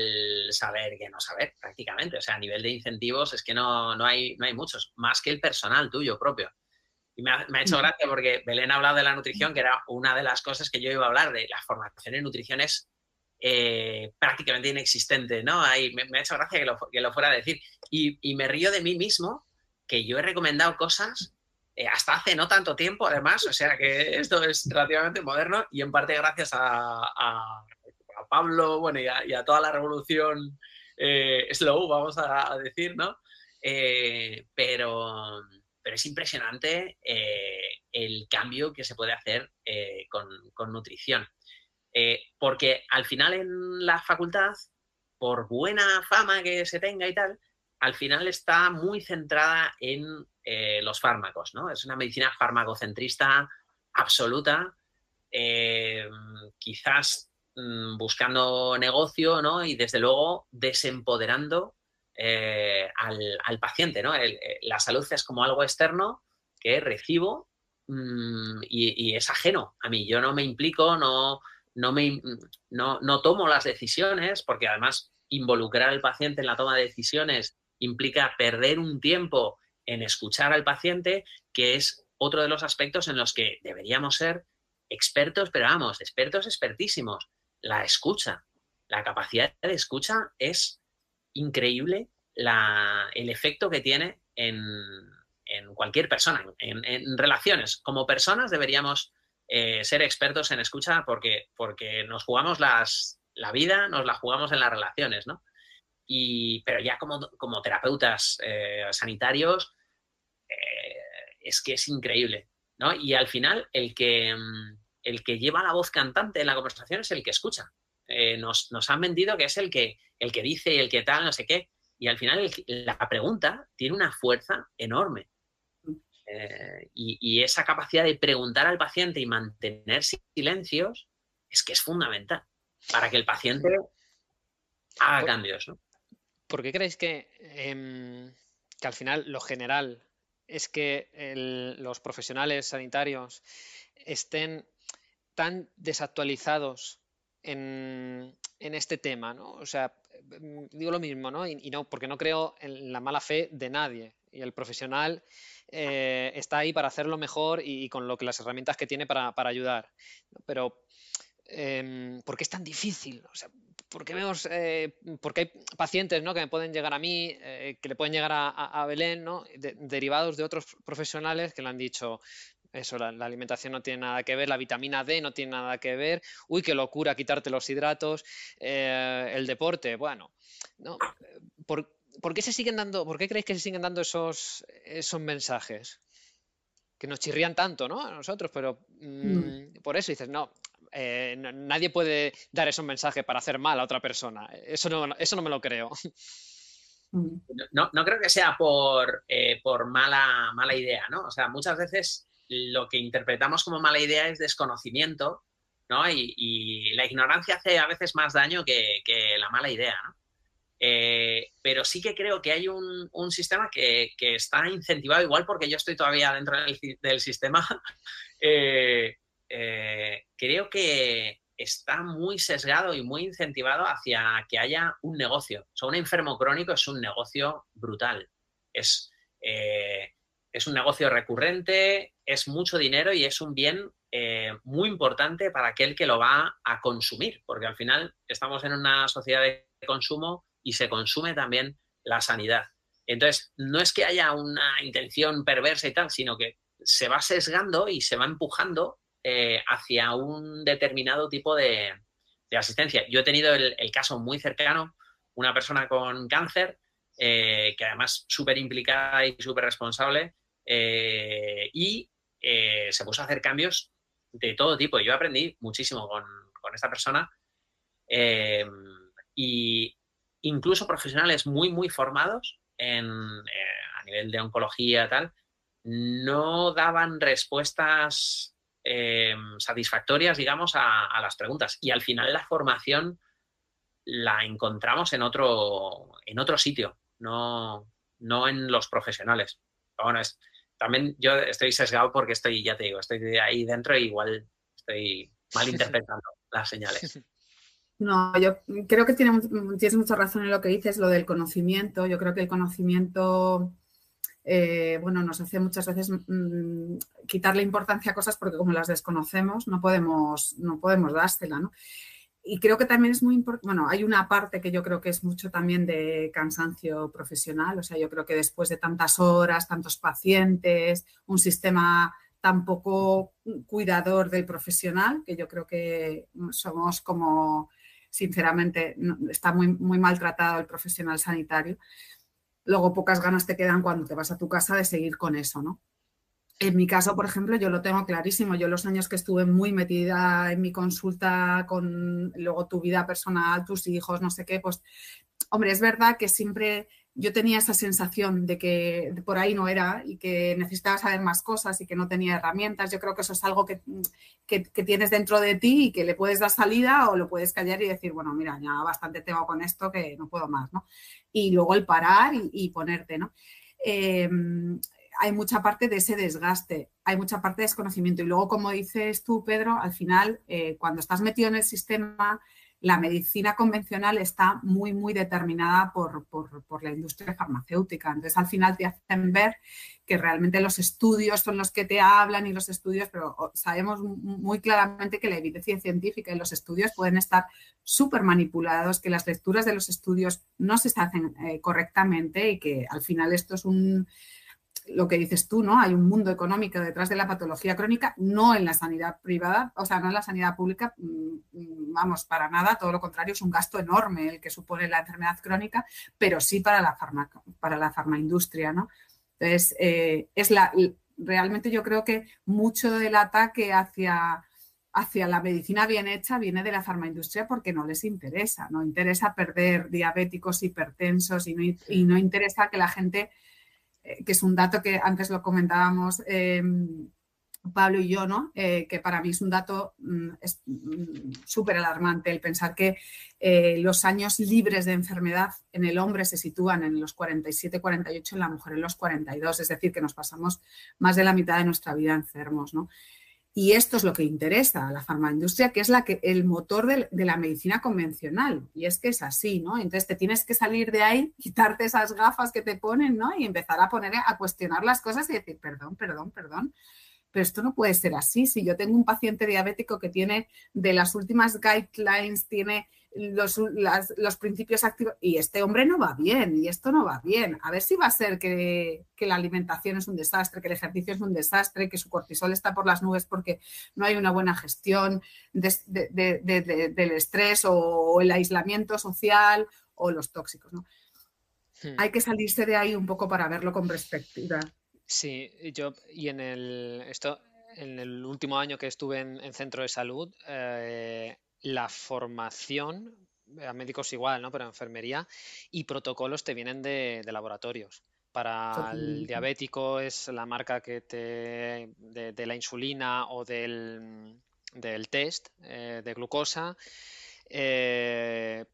saber que no saber, prácticamente. O sea, a nivel de incentivos es que no, no, hay, no hay muchos, más que el personal tuyo propio. Y me ha, hecho gracia porque Belén ha hablado de la nutrición, que era una de las cosas que yo iba a hablar, de la formación en nutrición es eh, prácticamente inexistente, ¿no? Me, ha hecho gracia que lo, que lo, fuera a decir. Y, me río de mí mismo, que yo he recomendado cosas eh, hasta hace no tanto tiempo, además, o sea que esto es relativamente moderno y en parte gracias a, Pablo, bueno, y a, toda la revolución eh, slow, vamos a, decir, ¿no? pero pero es impresionante eh, el cambio que se puede hacer eh, con, nutrición. Eh, porque al final en la facultad, por buena fama que se tenga y tal, al final está muy centrada en los fármacos, ¿no? Es una medicina farmacocentrista absoluta, quizás mm, buscando negocio, ¿no? Y desde luego desempoderando eh, al, paciente, ¿no? Eh, la salud es como algo externo que recibo mm, y, es ajeno a mí. Yo no me implico, no, no, me, no, no tomo las decisiones, porque además involucrar al paciente en la toma de decisiones implica perder un tiempo en escuchar al paciente, que es otro de los aspectos en los que deberíamos ser expertos, pero vamos, expertos expertísimos. La escucha, la capacidad de escucha es increíble el efecto que tiene en, cualquier persona, en, relaciones. Como personas deberíamos eh, ser expertos en escucha porque, porque nos jugamos las, la vida, nos la jugamos en las relaciones, ¿no? Y, pero ya como, como terapeutas eh, sanitarios, eh, es que es increíble, ¿no? Y al final el que, el que lleva la voz cantante en la conversación es el que escucha. nos, nos, han vendido que es el que, el que dice y el que tal, no sé qué. Y al final la pregunta tiene una fuerza enorme. Eh, y, esa capacidad de preguntar al paciente y mantener silencios es que es fundamental para que el paciente haga cambios. ¿Por qué creéis que, em, que al final lo general es que los profesionales sanitarios estén tan desactualizados en, en este tema, ¿no? O sea, mm, digo lo mismo, ¿no? Y, no, porque no creo en la mala fe de nadie. Y el profesional eh, está ahí para hacerlo mejor y, con lo que las herramientas que tiene para, ayudar. Pero, eh, ¿por qué es tan difícil? O sea, ¿por qué vemos, eh, porque hay pacientes ¿no? que me pueden llegar a mí, eh, que le pueden llegar a, Belén, ¿no? derivados de otros profesionales que le han dicho, eso, la, alimentación no tiene nada que ver, la vitamina D no tiene nada que ver, uy, qué locura quitarte los hidratos, el deporte, bueno, ¿no? ¿Por, qué se siguen dando, por qué creéis que se siguen dando esos, esos mensajes? Que nos chirrían tanto, ¿no? A nosotros, pero mm, mm. por eso dices, eh, no, nadie puede dar esos mensajes para hacer mal a otra persona. Eso no, eso no me lo creo. Mm. No, no creo que sea por, eh, por mala, mala idea, ¿no? O sea, muchas veces lo que interpretamos como mala idea es desconocimiento, ¿no? Y, la ignorancia hace a veces más daño que, la mala idea, ¿no? Eh, pero sí que creo que hay un, sistema que, está incentivado igual porque yo estoy todavía dentro del, sistema. Eh, eh, creo que, está muy sesgado y muy incentivado hacia que haya un negocio. O un enfermo crónico es un negocio brutal. Es, es un negocio recurrente, es mucho dinero y es un bien muy importante para aquel que lo va a consumir, porque al final estamos en una sociedad de consumo y se consume también la sanidad. Entonces, no es que haya una intención perversa y tal, sino que se va sesgando y se va empujando eh, hacia un determinado tipo de, asistencia. Yo he tenido el, caso muy cercano, una persona con cáncer, eh, que además súper implicada y súper responsable, eh, y se puso a hacer cambios de todo tipo. Yo aprendí muchísimo con, con esta persona y incluso profesionales muy, muy formados en, a nivel de oncología tal, no daban respuestas Em, satisfactorias, digamos, a, las preguntas. Y al final la formación la encontramos en otro, en otro sitio, no, no en los profesionales. bueno, es, también yo estoy sesgado porque estoy, ya te digo, estoy ahí dentro e igual estoy mal interpretando las señales. No, yo creo que tiene, tienes mucha razón en lo que dices, lo del conocimiento. Yo creo que el conocimiento eh, bueno, nos hace muchas veces mm, quitarle importancia a cosas porque como las desconocemos no podemos, no podemos dársela, ¿no? Y creo que también es muy importante, bueno, hay una parte que yo creo que es mucho también de cansancio profesional, o sea, yo creo que después de tantas horas, tantos pacientes, un sistema tan poco cuidador del profesional, que yo creo que somos como, sinceramente, está muy, muy maltratado el profesional sanitario, luego pocas ganas te quedan cuando te vas a tu casa de seguir con eso, ¿no? En mi caso, por ejemplo, yo lo tengo clarísimo. Yo los años que estuve muy metida en mi consulta con luego tu vida personal, tus hijos, no sé qué, pues, hombre, es verdad que siempre yo tenía esa sensación de que por ahí no era y que necesitaba saber más cosas y que no tenía herramientas. Yo creo que eso es algo que, tienes dentro de ti y que le puedes dar salida o lo puedes callar y decir, bueno, mira, ya bastante tengo con esto que no puedo más, ¿no? Y luego el parar y, ponerte, ¿no? Em, hay mucha parte de ese desgaste, hay mucha parte de desconocimiento. Y luego, como dices tú, Pedro, al final, eh, cuando estás metido en el sistema, la medicina convencional está muy, muy determinada por, la industria farmacéutica. Entonces, al final te hacen ver que realmente los estudios son los que te hablan y los estudios, pero sabemos muy claramente que la evidencia científica y los estudios pueden estar súper manipulados, que las lecturas de los estudios no se hacen eh, correctamente y que al final esto es un lo que dices tú, ¿no? Hay un mundo económico detrás de la patología crónica, no en la sanidad privada, o sea, no en la sanidad pública, mm, vamos, para nada, todo lo contrario, es un gasto enorme el que supone la enfermedad crónica, pero sí para la, farma, para la farmaindustria, ¿no? Entonces, eh, es la, realmente yo creo que mucho del ataque hacia hacia la medicina bien hecha viene de la farmaindustria porque no les interesa, no interesa perder diabéticos, hipertensos y no, y no interesa que la gente que es un dato que antes lo comentábamos em, Pablo y yo, ¿no? Eh, que para mí es un dato mm, mm, súper alarmante el pensar que eh, los años libres de enfermedad en el hombre se sitúan en los 47, 48, en la mujer en los 42, es decir, que nos pasamos más de la mitad de nuestra vida enfermos, ¿no? Y esto es lo que interesa a la farmaindustria, que es la que, el motor de, la medicina convencional. Y es que es así, ¿no? Entonces te tienes que salir de ahí, quitarte esas gafas que te ponen, ¿no? Y empezar a poner a cuestionar las cosas y decir, perdón, perdón, perdón. Pero esto no puede ser así. Si yo tengo un paciente diabético que tiene de las últimas guidelines, tiene los, principios activos y este hombre no va bien y esto no va bien. A ver si va a ser que, la alimentación es un desastre, que el ejercicio es un desastre, que su cortisol está por las nubes porque no hay una buena gestión del estrés o el aislamiento social o los tóxicos. ¿no? Hmm. Hay que salirse de ahí un poco para verlo con perspectiva. Sí, yo y en el esto en el último año que estuve en, centro de salud, eh, la formación, a médicos igual, ¿no? Pero enfermería y protocolos te vienen de, laboratorios. Para el diabético es la marca que te de, la insulina o del, test eh, de glucosa. Eh,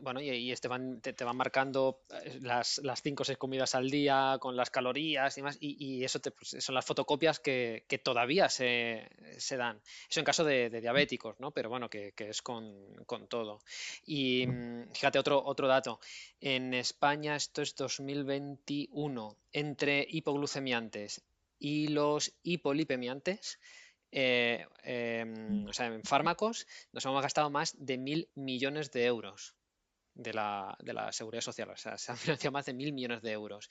bueno, y, este te, van marcando eh, las, cinco o seis comidas al día con las calorías y demás, y, eso pues, son las fotocopias que, todavía se, dan. Eso en caso de, diabéticos, ¿no? Pero bueno, que, es con, todo. Y mm, fíjate, otro, otro dato. En España, esto es 2021, entre hipoglucemiantes y los hipolipemiantes, eh, em, o sea, en fármacos, nos hemos gastado más de mil millones de euros de la, seguridad social. O sea, se han financiado más de mil millones de euros.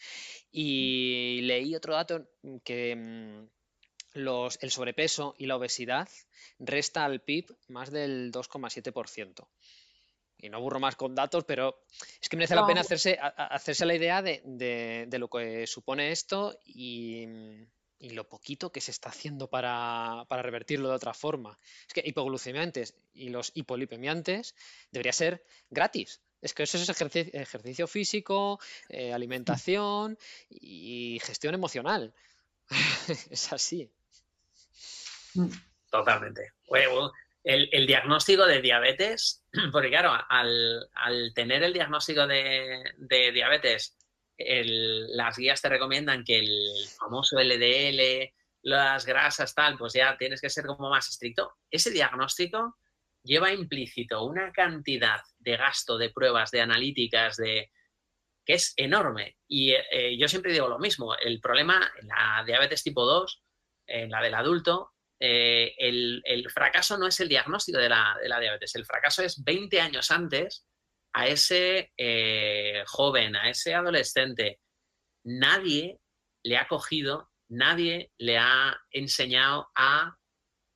Y leí otro dato que mm, los, el sobrepeso y la obesidad resta al PIB más del 2,7%. Y no aburro más con datos, pero es que merece la pena hacerse, hacerse la idea de, lo que supone esto y, lo poquito que se está haciendo para, para, revertirlo de otra forma. Es que hipoglucemiantes y los hipolipemiantes debería ser gratis. Es que eso es ejercicio, físico, eh, alimentación y gestión emocional. es así. Totalmente. el, diagnóstico de diabetes, porque claro, al, tener el diagnóstico de, diabetes, las guías te recomiendan que el famoso LDL, las grasas, tal, pues ya tienes que ser como más estricto. Ese diagnóstico lleva implícito una cantidad de gasto de pruebas, de analíticas, de que es enorme. Y eh, yo siempre digo lo mismo, el problema en la diabetes tipo 2, en la del adulto, eh, el, fracaso no es el diagnóstico de la, diabetes, el fracaso es 20 años antes a ese eh, joven, a ese adolescente. Nadie le ha cogido, nadie le ha enseñado a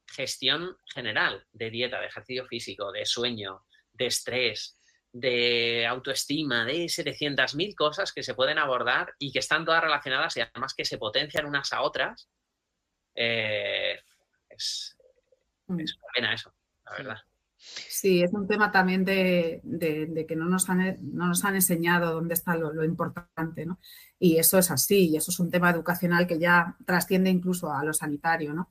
gestión general de dieta, de ejercicio físico, de sueño, de estrés, de autoestima, de 700.000 cosas que se pueden abordar y que están todas relacionadas y además que se potencian unas a otras. Eh, es, mm. es, una pena eso, la verdad. Sí, es un tema también de, que no nos, han, no nos han enseñado dónde está lo, lo, importante, ¿no? Y eso es así, y eso es un tema educacional que ya trasciende incluso a lo sanitario, ¿no?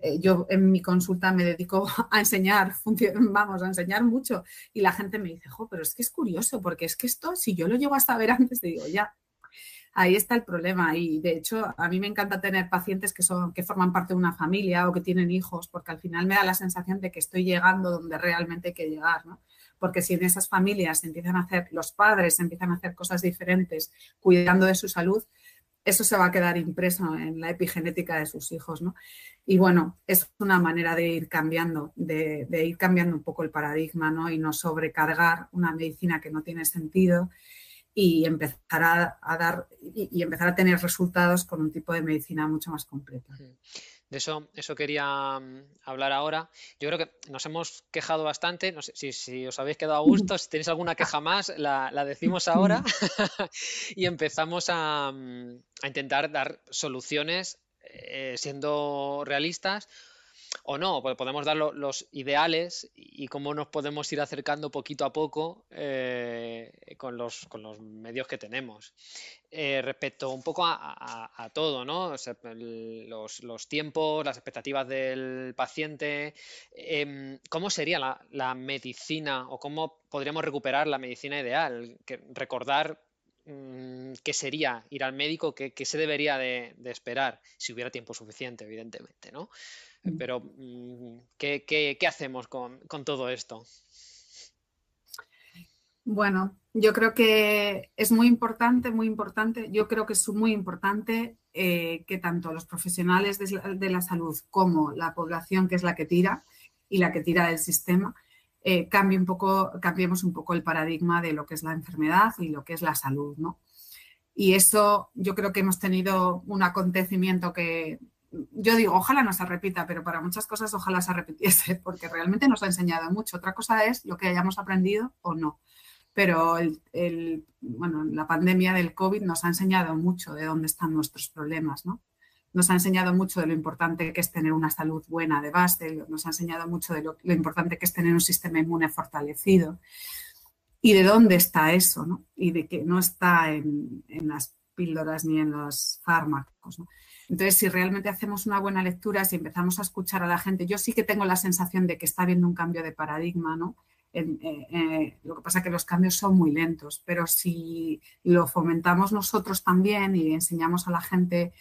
Eh, yo en mi consulta me dedico a enseñar, vamos, a enseñar mucho. Y la gente me dice, pero es que es curioso, porque es que esto, si yo lo llego a saber antes, te digo, ya, ahí está el problema. Y de hecho, a mí me encanta tener pacientes que, son, que forman parte de una familia o que tienen hijos, porque al final me da la sensación de que estoy llegando donde realmente hay que llegar, ¿no? Porque si en esas familias empiezan a hacer, los padres empiezan a hacer cosas diferentes, cuidando de su salud, eso se va a quedar impreso en la epigenética de sus hijos, ¿no? Y bueno, es una manera de ir cambiando, de, ir cambiando un poco el paradigma, ¿no? Y no sobrecargar una medicina que no tiene sentido y empezar a, dar y, empezar a tener resultados con un tipo de medicina mucho más completa. De eso, eso quería mm, hablar ahora. Yo creo que nos hemos quejado bastante. No sé si, os habéis quedado a gusto, si tenéis alguna queja más, la, decimos ahora y empezamos a, mm, a, intentar dar soluciones eh, siendo realistas o no, pues podemos dar los ideales y cómo nos podemos ir acercando poquito a poco eh, con, los, con, los, medios que tenemos. Eh, respecto un poco a, todo, ¿no? los, tiempos, las expectativas del paciente, em, ¿cómo sería la, medicina o cómo podríamos recuperar la medicina ideal? Recordar mm, qué sería ir al médico, qué, se debería de, de, esperar, si hubiera tiempo suficiente, evidentemente, ¿no? Pero, mm, ¿qué, hacemos con, todo esto? Bueno, yo creo que es muy importante, muy importante, yo creo que es muy importante eh, que tanto los profesionales de la, salud como la población, que es la que tira y la que tira del sistema, eh, cambie un poco, cambiemos un poco el paradigma de lo que es la enfermedad y lo que es la salud, ¿no? Y eso yo creo que hemos tenido un acontecimiento que yo digo, ojalá no se repita, pero para muchas cosas ojalá se repitiese, porque realmente nos ha enseñado mucho. Otra cosa es lo que hayamos aprendido o no. Pero el, bueno, la pandemia del COVID nos ha enseñado mucho de dónde están nuestros problemas, ¿no? Nos ha enseñado mucho de lo importante que es tener una salud buena de base, nos ha enseñado mucho de lo, importante que es tener un sistema inmune fortalecido y de dónde está eso, ¿no? Y de que no está en, en las píldoras ni en los fármacos, ¿no? Entonces, si realmente hacemos una buena lectura, si empezamos a escuchar a la gente, yo sí que tengo la sensación de que está habiendo un cambio de paradigma, ¿no? lo que pasa es que los cambios son muy lentos, pero si lo fomentamos nosotros también y enseñamos a la gente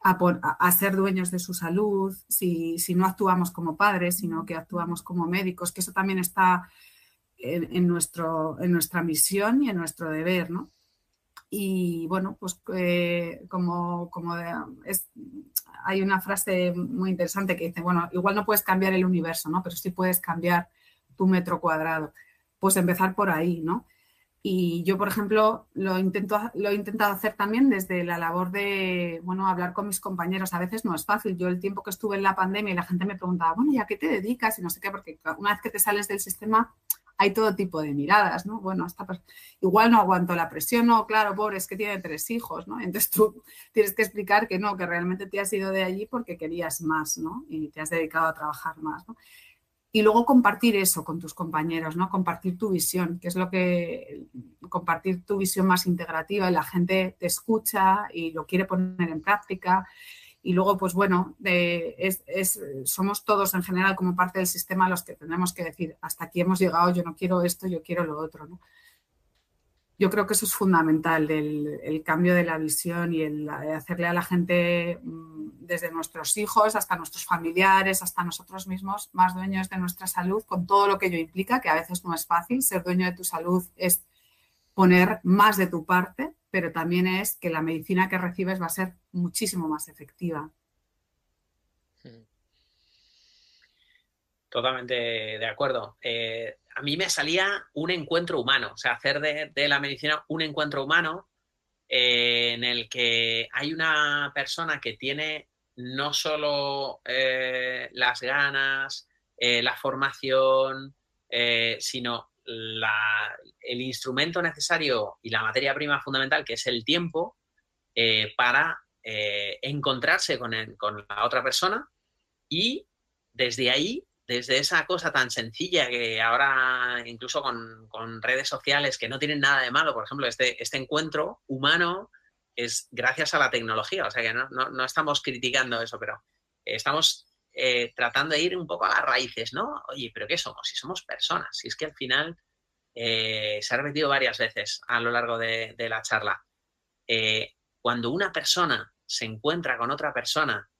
a, ser dueños de su salud, si, no actuamos como padres, sino que actuamos como médicos, que eso también está en, en nuestra misión y en nuestro deber, ¿no? Y bueno, pues eh, como, como es, hay una frase muy interesante que dice, bueno, igual no puedes cambiar el universo, ¿no? Pero sí puedes cambiar tu metro cuadrado. Pues empezar por ahí, ¿no? Y yo, por ejemplo, lo, intento, lo he intentado hacer también desde la labor de, bueno, hablar con mis compañeros. A veces no es fácil. Yo el tiempo que estuve en la pandemia y la gente me preguntaba, bueno, ¿y a qué te dedicas? Y no sé qué, porque una vez que te sales del sistema hay todo tipo de miradas, ¿no? Bueno, igual no aguanto la presión, no, claro, pobre, es que tiene tres hijos, ¿no? Entonces tú tienes que explicar que no, que realmente te has ido de allí porque querías más, ¿no? Y te has dedicado a trabajar más, ¿no? y luego compartir eso con tus compañeros, ¿no? Compartir tu visión, que es lo que compartir tu visión más integrativa y la gente te escucha y lo quiere poner en práctica. Y luego, pues bueno, es, somos todos en general como parte del sistema los que tenemos que decir, hasta aquí hemos llegado, yo no quiero esto, yo quiero lo otro, yo creo que eso es fundamental, el, cambio de la visión y el, hacerle a la gente, mm, desde nuestros hijos hasta nuestros familiares, hasta nosotros mismos, más dueños de nuestra salud, con todo lo que ello implica, que a veces no es fácil. Ser dueño de tu salud es poner más de tu parte, pero también es que la medicina que recibes va a ser muchísimo más efectiva. Totalmente de acuerdo. Eh, a mí me salía un encuentro humano, o sea, hacer de, la medicina un encuentro humano eh, en el que hay una persona que tiene no solo eh, las ganas, la formación, sino el instrumento necesario y la materia prima fundamental, que es el tiempo, para encontrarse con, la otra persona y desde ahí desde esa cosa tan sencilla que ahora incluso con, redes sociales que no tienen nada de malo, por ejemplo, este, este encuentro humano es gracias a la tecnología, o sea que no, estamos criticando eso, pero estamos eh, tratando de ir un poco a las raíces, ¿no? Oye, pero ¿qué somos? Si somos personas, si es que al final eh, se ha repetido varias veces a lo largo de, la charla. Eh, cuando una persona se encuentra con otra persona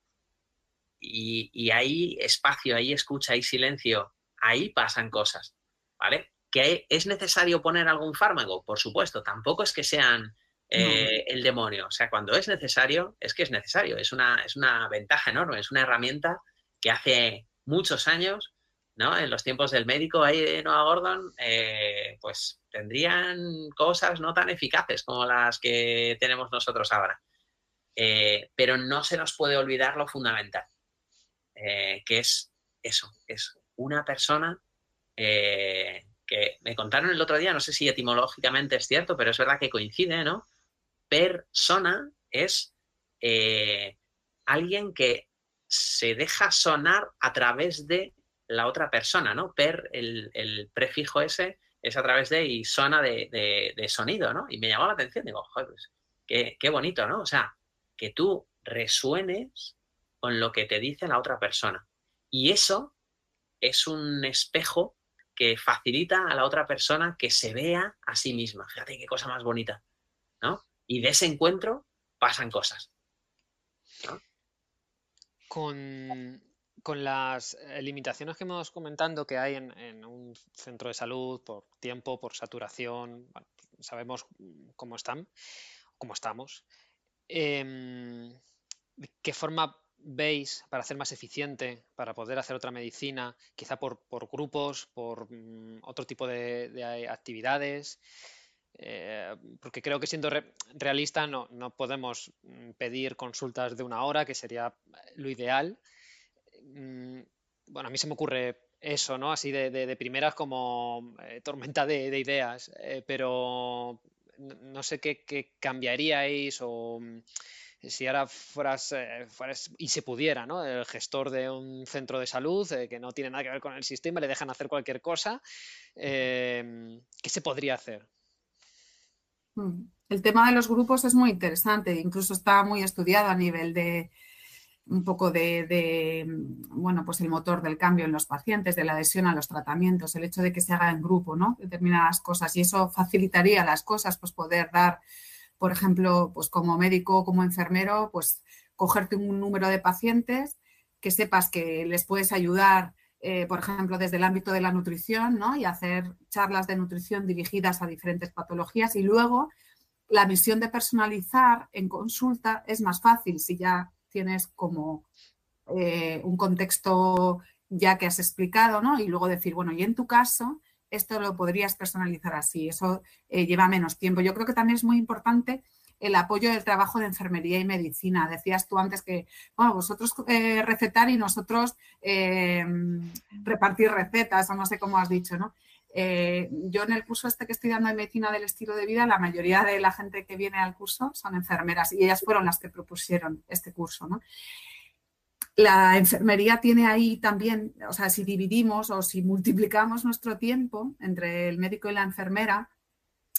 y, hay espacio, hay escucha, hay silencio, ahí pasan cosas, ¿vale? ¿Que es necesario poner algún fármaco? Por supuesto, tampoco es que sean eh, el demonio, o sea, cuando es necesario, es que es necesario, es una, es una ventaja enorme, es una herramienta que hace muchos años, ¿no? En los tiempos del médico ahí de Noah Gordon, eh, pues tendrían cosas no tan eficaces como las que tenemos nosotros ahora. Eh, pero no se nos puede olvidar lo fundamental. Eh, que es eso, es una persona que me contaron el otro día, no sé si etimológicamente es cierto, pero es verdad que coincide, ¿no? Persona es alguien que se deja sonar a través de la otra persona, ¿no? Per, el, prefijo ese es a través de y zona de, sonido, ¿no? Y me llamó la atención, digo, joder, pues, qué, qué bonito, ¿no? O sea, que tú resuenes con lo que te dice la otra persona. Y eso es un espejo que facilita a la otra persona que se vea a sí misma. Fíjate qué cosa más bonita, ¿no? Y de ese encuentro pasan cosas. Con, las eh, limitaciones que hemos comentando que hay en, un centro de salud por tiempo, por saturación, sabemos cómo están, cómo estamos. Em, ¿Qué forma veis para hacer más eficiente, para poder hacer otra medicina, quizá por, grupos, por mm, otro tipo de, actividades? Eh, porque creo que siendo realista no, podemos mm, pedir consultas de una hora, que sería lo ideal. Mm, bueno, a mí se me ocurre eso, ¿no? Así de, primeras como eh, tormenta de, ideas, eh, pero no sé qué, qué cambiaríais o si ahora fueras, eh, fueras, y se pudiera, ¿no? El gestor de un centro de salud eh, que no tiene nada que ver con el sistema, le dejan hacer cualquier cosa, em, ¿qué se podría hacer? Mm. El tema de los grupos es muy interesante, incluso está muy estudiado a nivel de, un poco de, bueno, pues el motor del cambio en los pacientes, de la adhesión a los tratamientos, el hecho de que se haga en grupo, ¿no? Determinadas cosas y eso facilitaría las cosas, pues poder dar, por ejemplo, pues como médico, como enfermero, pues cogerte un número de pacientes que sepas que les puedes ayudar, eh, por ejemplo, desde el ámbito de la nutrición, ¿no? Y hacer charlas de nutrición dirigidas a diferentes patologías y luego la misión de personalizar en consulta es más fácil si ya tienes como eh, un contexto ya que has explicado, ¿no? Y luego decir, bueno, y en tu caso, esto lo podrías personalizar así, eso eh, lleva menos tiempo. Yo creo que también es muy importante el apoyo del trabajo de enfermería y medicina. Decías tú antes que, bueno, vosotros eh, recetar y nosotros repartir recetas, o no sé cómo has dicho, ¿no? Eh, yo en el curso este que estoy dando de medicina del estilo de vida, la mayoría de la gente que viene al curso son enfermeras y ellas fueron las que propusieron este curso. La enfermería tiene ahí también, o sea, si dividimos o si multiplicamos nuestro tiempo entre el médico y la enfermera,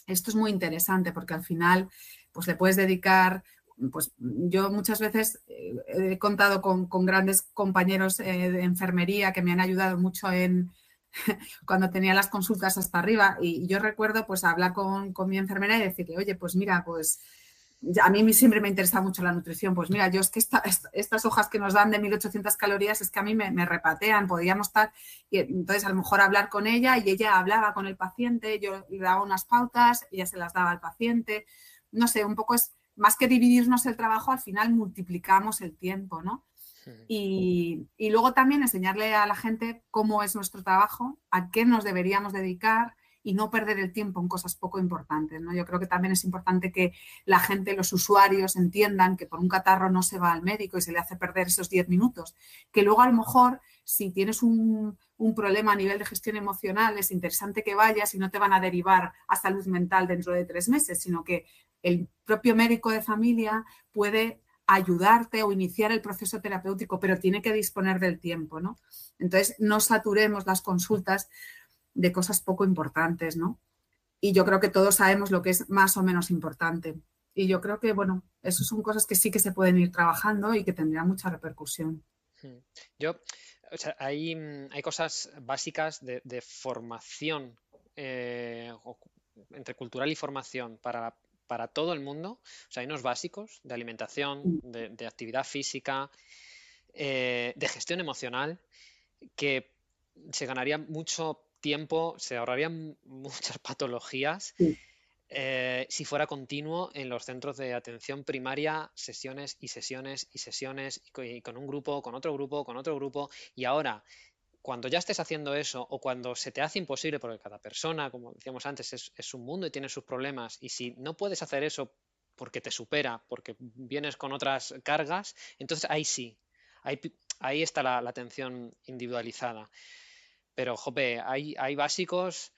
esto es muy interesante porque al final pues le puedes dedicar pues yo muchas veces eh, he contado con, grandes compañeros eh, de enfermería que me han ayudado mucho en, cuando tenía las consultas hasta arriba y yo recuerdo pues hablar con, mi enfermera y decirle, oye, pues mira, pues a mí siempre me interesa mucho la nutrición, pues mira, yo es que estas hojas que nos dan de 1800 calorías es que a mí me, repatean, podíamos estar, y entonces a lo mejor hablar con ella y ella hablaba con el paciente, yo le daba unas pautas, ella se las daba al paciente, no sé, un poco es, más que dividirnos el trabajo, al final multiplicamos el tiempo, ¿no? Y, luego también enseñarle a la gente cómo es nuestro trabajo, a qué nos deberíamos dedicar y no perder el tiempo en cosas poco importantes. ¿no? Yo creo que también es importante que la gente, los usuarios, entiendan que por un catarro no se va al médico y se le hace perder esos 10 minutos. Que luego a lo mejor si tienes un, un, problema a nivel de gestión emocional, es interesante que vayas y no te van a derivar a salud mental dentro de tres meses, sino que el propio médico de familia puede ayudarte o iniciar el proceso terapéutico, pero tiene que disponer del tiempo, ¿no? Entonces, no saturemos las consultas de cosas poco importantes, ¿no? Y yo creo que todos sabemos lo que es más o menos importante. Y yo creo que, bueno, eso son cosas que sí que se pueden ir trabajando y que tendrían mucha repercusión. Hmm. Yo, o sea, hay, hay cosas básicas de, formación eh, entre cultural y formación para para todo el mundo. O sea, hay unos básicos de alimentación, mm. de, actividad física, eh, de gestión emocional, que se ganaría mucho tiempo, se ahorrarían muchas patologías eh, si fuera continuo en los centros de atención primaria, sesiones y sesiones y sesiones, y con un grupo, con otro grupo, con otro grupo. Y ahora, cuando ya estés haciendo eso o cuando se te hace imposible, porque cada persona, como decíamos antes, es, un mundo y tiene sus problemas, y si no puedes hacer eso porque te supera, porque vienes con otras cargas, entonces ahí sí, ahí, está la, atención individualizada. Pero, jope, hay, básicos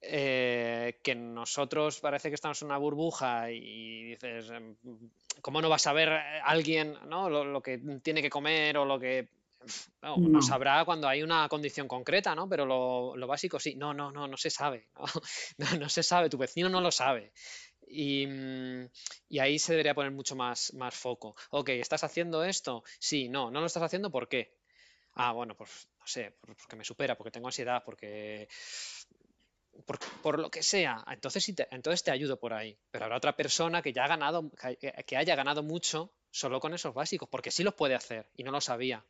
eh, que nosotros parece que estamos en una burbuja y dices, em, ¿cómo no va a saber alguien ¿no? lo que tiene que comer o lo que no, sabrá cuando hay una condición concreta, ¿no? Pero lo, básico sí. No, no, no, no se sabe. ¿no? se sabe, tu vecino no lo sabe. Y, ahí se debería poner mucho más, más foco. Ok, ¿estás haciendo esto? Sí, no, no lo estás haciendo, ¿por qué? Ah, bueno, pues no sé, porque me supera, porque tengo ansiedad, porque por, lo que sea, entonces, te, entonces te ayudo por ahí. Pero habrá otra persona que ya ha ganado, que haya ganado mucho solo con esos básicos, porque sí los puede hacer y no lo sabía.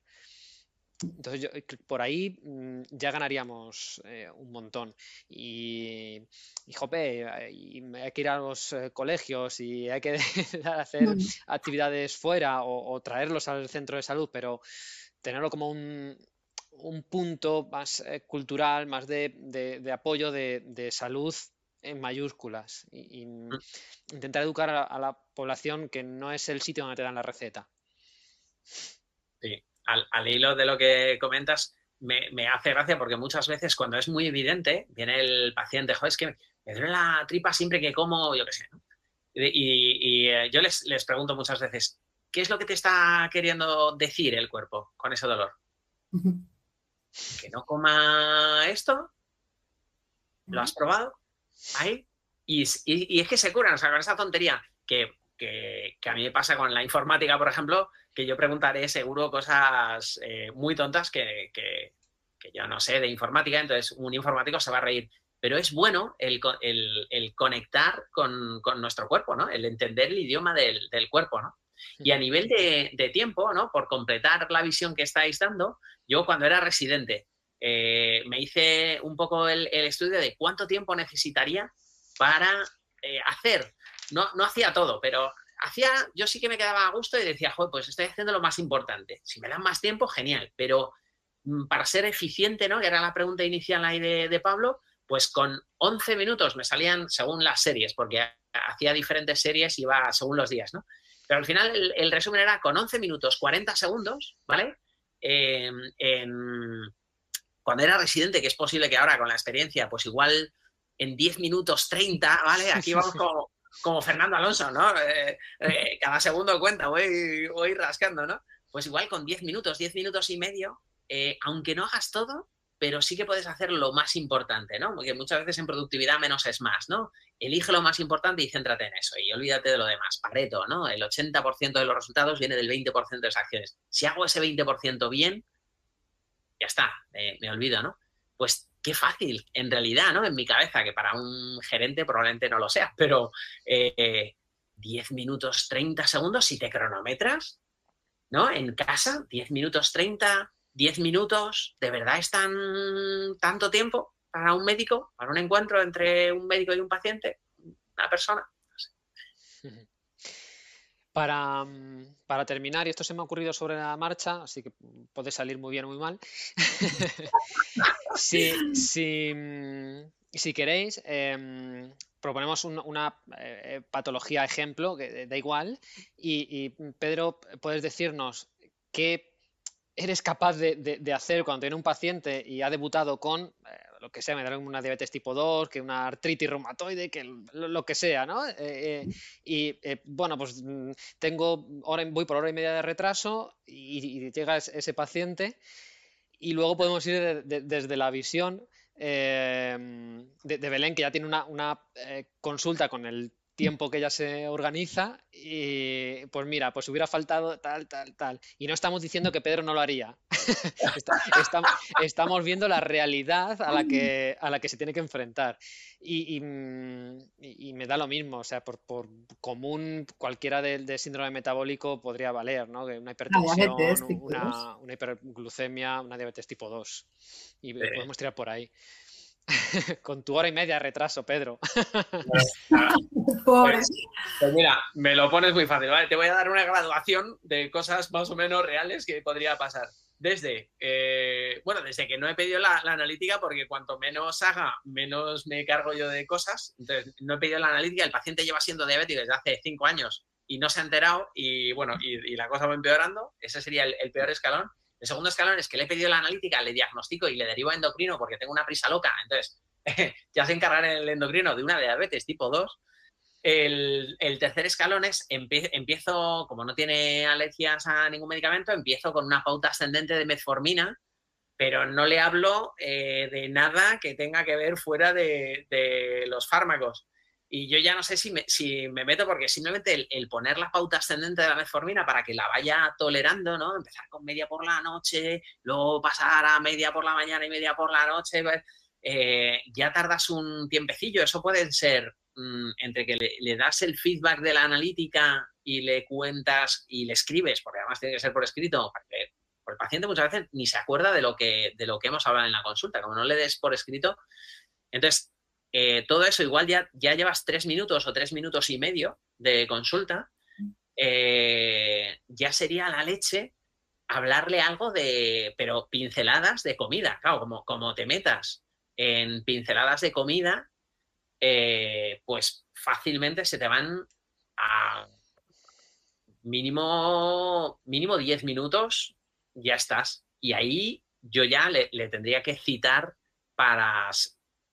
Entonces, yo, eh, por ahí mm, ya ganaríamos eh, un montón. Y, y jope, hay que ir a los eh, colegios y hay que hacer actividades fuera o, traerlos al centro de salud, pero tenerlo como un, un punto más cultural, más de, apoyo de, salud en mayúsculas. Y, mm. intentar educar a la población que no es el sitio donde te dan la receta. Sí, al, hilo de lo que comentas, me, hace gracia porque muchas veces cuando es muy evidente, viene el paciente, joder, es que me duele la tripa siempre que como, yo qué sé, Y, eh, yo les, pregunto muchas veces, ¿qué es lo que te está queriendo decir el cuerpo con ese dolor? ¿Que no coma esto? ¿Lo has probado? ¿Ahí? Y, es que se curan, o sea, con esa tontería que que, a mí me pasa con la informática, por ejemplo, que yo preguntaré seguro cosas eh, muy tontas que, yo no sé de informática, entonces un informático se va a reír. Pero es bueno el, conectar con, nuestro cuerpo, ¿no? El entender el idioma del, cuerpo, ¿no? Y a nivel de, tiempo, ¿no? Por completar la visión que estáis dando, yo cuando era residente eh, me hice un poco el, estudio de cuánto tiempo necesitaría para eh, hacer no, no hacía todo, pero hacía, yo sí que me quedaba a gusto y decía, joder, pues estoy haciendo lo más importante. Si me dan más tiempo, genial, pero mm, para ser eficiente, ¿no? Que era la pregunta inicial ahí de, Pablo, pues con 11 minutos me salían según las series, porque hacía diferentes series y iba según los días, ¿no? Pero al final el, resumen era con 11 minutos 40 segundos, ¿vale? cuando era residente, que es posible que ahora con la experiencia, pues igual en 10 minutos 30, ¿vale? Aquí vamos como, como Fernando Alonso, ¿no? Eh, eh, cada segundo cuenta, voy, voy rascando, ¿no? Pues igual con 10 minutos, 10 minutos y medio, eh, aunque no hagas todo, pero sí que puedes hacer lo más importante, ¿no? Porque muchas veces en productividad menos es más, ¿no? Elige lo más importante y céntrate en eso y olvídate de lo demás. Pareto, ¿no? El 80% de los resultados viene del 20% de las acciones. Si hago ese 20% bien, ya está, me olvido, ¿no? Pues qué fácil, en realidad, ¿no? En mi cabeza, que para un gerente probablemente no lo sea, pero 10 eh, minutos 30 segundos si te cronometras, ¿no? En casa, 10 minutos 30, 10 minutos, ¿de verdad es tan tanto tiempo para un médico, para un encuentro entre un médico y un paciente, una persona? Para, para, terminar, y esto se me ha ocurrido sobre la marcha, así que puede salir muy bien o muy mal. si, si, queréis, em, proponemos una eh, patología ejemplo, que da igual, y, Pedro, puedes decirnos qué eres capaz de, hacer cuando tiene un paciente y ha debutado con eh, lo que sea, me da una diabetes tipo 2, que una artritis reumatoide, que lo, que sea, ¿no? Eh, eh, y bueno, pues mm, tengo, hora, voy por hora y media de retraso y, llega ese, paciente y luego podemos ir desde la visión de, Belén, que ya tiene una, una consulta con el tiempo que ella se organiza y pues mira, pues hubiera faltado tal, tal, tal. Y no estamos diciendo que Pedro no lo haría. estamos viendo la realidad a la que, a la que se tiene que enfrentar. Y, me da lo mismo, o sea, por, común cualquiera de, síndrome metabólico podría valer, ¿no? Una hipertensión, una, una, hiperglucemia, una diabetes tipo 2. Y podemos tirar por ahí. Con tu hora y media de retraso, Pedro. Pues, pues, mira, me lo pones muy fácil, ¿vale? Te voy a dar una graduación de cosas más o menos reales que podría pasar. Desde, eh, bueno, desde que no he pedido la, analítica, porque cuanto menos haga, menos me cargo yo de cosas. Entonces, no he pedido la analítica, el paciente lleva siendo diabético desde hace cinco años y no se ha enterado y bueno, y, la cosa va empeorando. Ese sería el peor escalón. El segundo escalón es que le he pedido la analítica, le diagnostico y le derivo endocrino porque tengo una prisa loca. Entonces, ya se encargará el endocrino de una diabetes tipo 2. El, tercer escalón es, empiezo, como no tiene alergias a ningún medicamento, empiezo con una pauta ascendente de metformina, pero no le hablo eh, de nada que tenga que ver fuera de los fármacos. Y yo ya no sé si me, si me meto, porque simplemente el, poner la pauta ascendente de la metformina para que la vaya tolerando, ¿no? Empezar con media por la noche, luego pasar a media por la mañana y media por la noche, pues, eh, ya tardas un tiempecillo. Eso puede ser mm, entre que le, das el feedback de la analítica y le cuentas y le escribes, porque además tiene que ser por escrito, porque, el paciente muchas veces ni se acuerda de lo que, de lo que hemos hablado en la consulta. Como no le des por escrito, entonces eh, todo eso igual ya, ya llevas tres minutos o tres minutos y medio de consulta, eh, ya sería la leche hablarle algo de, pero pinceladas de comida, claro, como, como te metas en pinceladas de comida, eh, pues fácilmente se te van a mínimo, mínimo 10 minutos, ya estás. Y ahí yo ya le, le tendría que citar para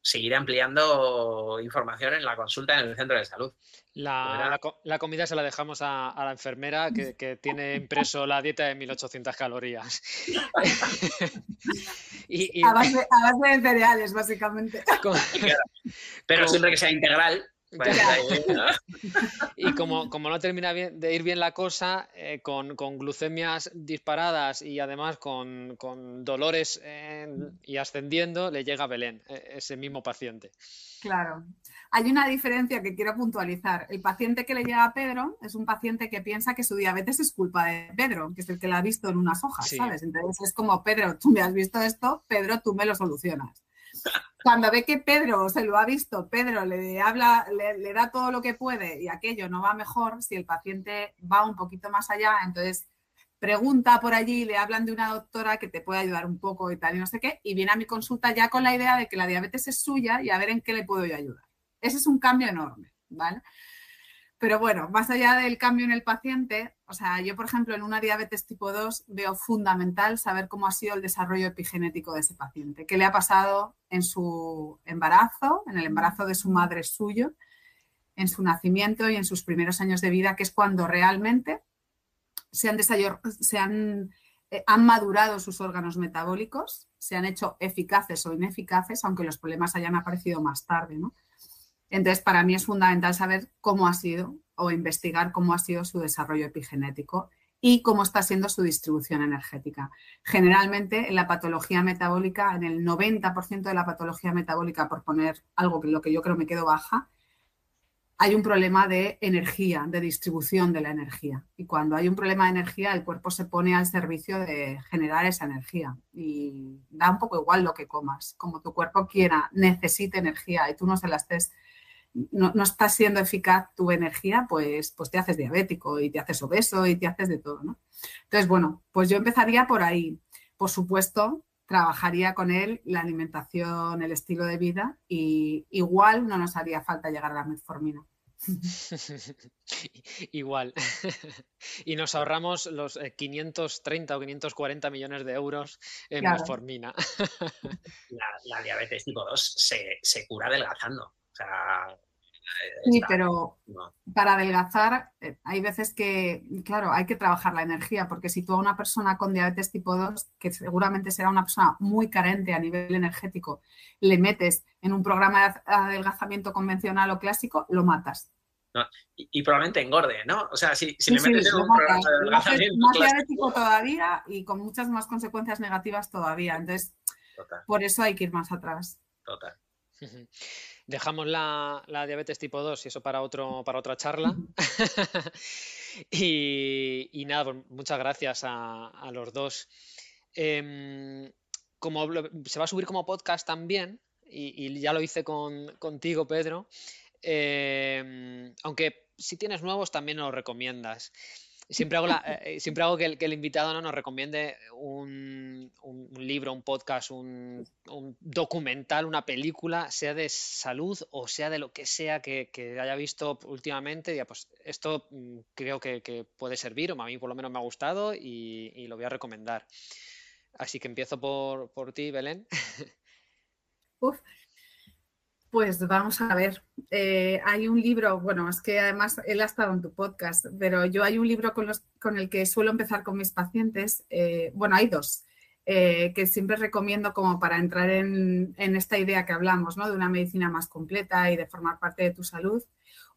seguir ampliando información en la consulta en el centro de salud. La, comida se la dejamos a, la enfermera que, tiene impreso la dieta de 1800 calorías. y, A, base, de cereales, básicamente. Pero siempre que sea integral y como, como, no termina de ir bien la cosa, eh, con, glucemias disparadas y además con, dolores y ascendiendo, le llega a Belén, e, ese mismo paciente. Claro. Hay una diferencia que quiero puntualizar. El paciente que le llega a Pedro es un paciente que piensa que su diabetes es culpa de Pedro, que es el que la ha visto en unas hojas, ¿sabes? Entonces es como, Pedro, tú me has visto esto, Pedro, tú me lo solucionas. Cuando ve que Pedro se lo ha visto, Pedro le habla, le, da todo lo que puede y aquello no va mejor, si el paciente va un poquito más allá, entonces pregunta por allí, le hablan de una doctora que te puede ayudar un poco y tal y no sé qué, y viene a mi consulta ya con la idea de que la diabetes es suya y a ver en qué le puedo yo ayudar. Ese es un cambio enorme, ¿vale? Pero bueno, más allá del cambio en el paciente, o sea, yo, por ejemplo, en una diabetes tipo 2 veo fundamental saber cómo ha sido el desarrollo epigenético de ese paciente, qué le ha pasado en su embarazo, en el embarazo de su madre suyo, en su nacimiento y en sus primeros años de vida, que es cuando realmente se han, se han, eh, han madurado sus órganos metabólicos, se han hecho eficaces o ineficaces, aunque los problemas hayan aparecido más tarde, ¿no? Entonces, para mí es fundamental saber cómo ha sido o investigar cómo ha sido su desarrollo epigenético y cómo está siendo su distribución energética. Generalmente en la patología metabólica, en el 90% de la patología metabólica, por poner algo que lo que yo creo me quedo baja, hay un problema de energía, de distribución de la energía. Y cuando hay un problema de energía, el cuerpo se pone al servicio de generar esa energía. Y da un poco igual lo que comas. Como tu cuerpo quiera, necesite energía y tú no se la estés no, no está siendo eficaz tu energía, pues, pues te haces diabético y te haces obeso y te haces de todo, ¿no? Entonces, bueno, pues yo empezaría por ahí. Por supuesto, trabajaría con él la alimentación, el estilo de vida y igual no nos haría falta llegar a la metformina. Igual. y nos ahorramos los 530 eh, o 540 millones de euros en metformina. la, diabetes tipo 2 se, se cura adelgazando. O sea, Sí, pero para adelgazar eh, hay veces que, claro, hay que trabajar la energía, porque si tú a una persona con diabetes tipo 2, que seguramente será una persona muy carente a nivel energético, le metes en un programa de adelgazamiento convencional o clásico, lo matas. y, probablemente engorde, ¿no? O sea, si, le metes en un programa de adelgazamiento más diabético todavía y con muchas más consecuencias negativas todavía. Entonces, por eso hay que ir más atrás. Total. Dejamos la, diabetes tipo 2 y eso para, otro, para otra charla. y, nada, pues muchas gracias a, los dos. Em, como se va a subir como podcast también, y, ya lo hice contigo, Pedro, em, aunque si tienes nuevos también lo recomiendas. Siempre hago, eh, siempre hago que, el, que, el, invitado ¿no? nos recomiende un, libro, un podcast, un, documental, una película, sea de salud o sea de lo que sea que, haya visto últimamente. Ya, pues esto mm, creo que, puede servir, o a mí por lo menos me ha gustado y, lo voy a recomendar. Así que empiezo por, por ti, Belén. Uf, pues vamos a ver. Eh, hay un libro, bueno, es que además él ha estado en tu podcast, pero yo hay un libro con, los, con el que suelo empezar con mis pacientes. Eh, bueno, hay dos eh, que siempre recomiendo como para entrar en, en, esta idea que hablamos, ¿no? De una medicina más completa y de formar parte de tu salud.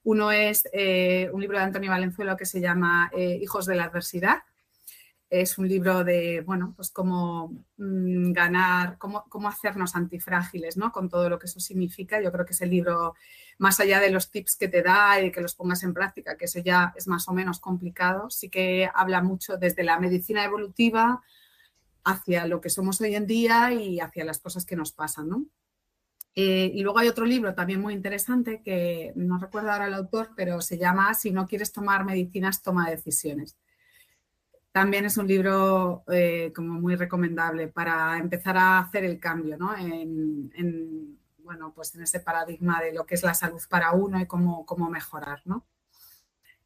Uno es un libro de Antonio Valenzuela que se llama Hijos de la Adversidad es un libro de, bueno, pues cómo mm, ganar, cómo, cómo, hacernos antifrágiles, ¿no? Con todo lo que eso significa. Yo creo que es el libro, más allá de los tips que te da y que los pongas en práctica, que eso ya es más o menos complicado, sí que habla mucho desde la medicina evolutiva hacia lo que somos hoy en día y hacia las cosas que nos pasan, ¿no? Eh, y luego hay otro libro también muy interesante que no recuerdo ahora el autor, pero se llama Si no quieres tomar medicinas, toma decisiones también es un libro eh, como muy recomendable para empezar a hacer el cambio ¿no? en, bueno, pues en ese paradigma de lo que es la salud para uno y cómo, cómo mejorar. ¿no?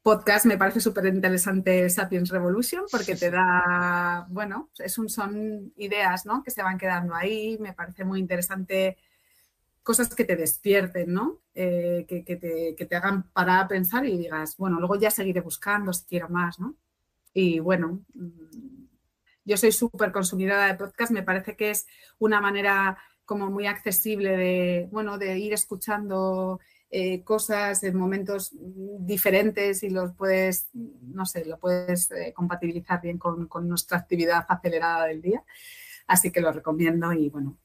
Podcast me parece súper interesante Sapiens Revolution porque te da, bueno, es un, son ideas ¿no? que se van quedando ahí, me parece muy interesante cosas que te despierten, ¿no? Eh, que, que, te, que te hagan parar a pensar y digas, bueno, luego ya seguiré buscando si quiero más, ¿no? Y bueno, mm, yo soy súper consumidora de podcast, me parece que es una manera como muy accesible de, bueno, de ir escuchando eh, cosas en momentos diferentes y los puedes, no sé, lo puedes eh, compatibilizar bien con, nuestra actividad acelerada del día. Así que lo recomiendo y bueno,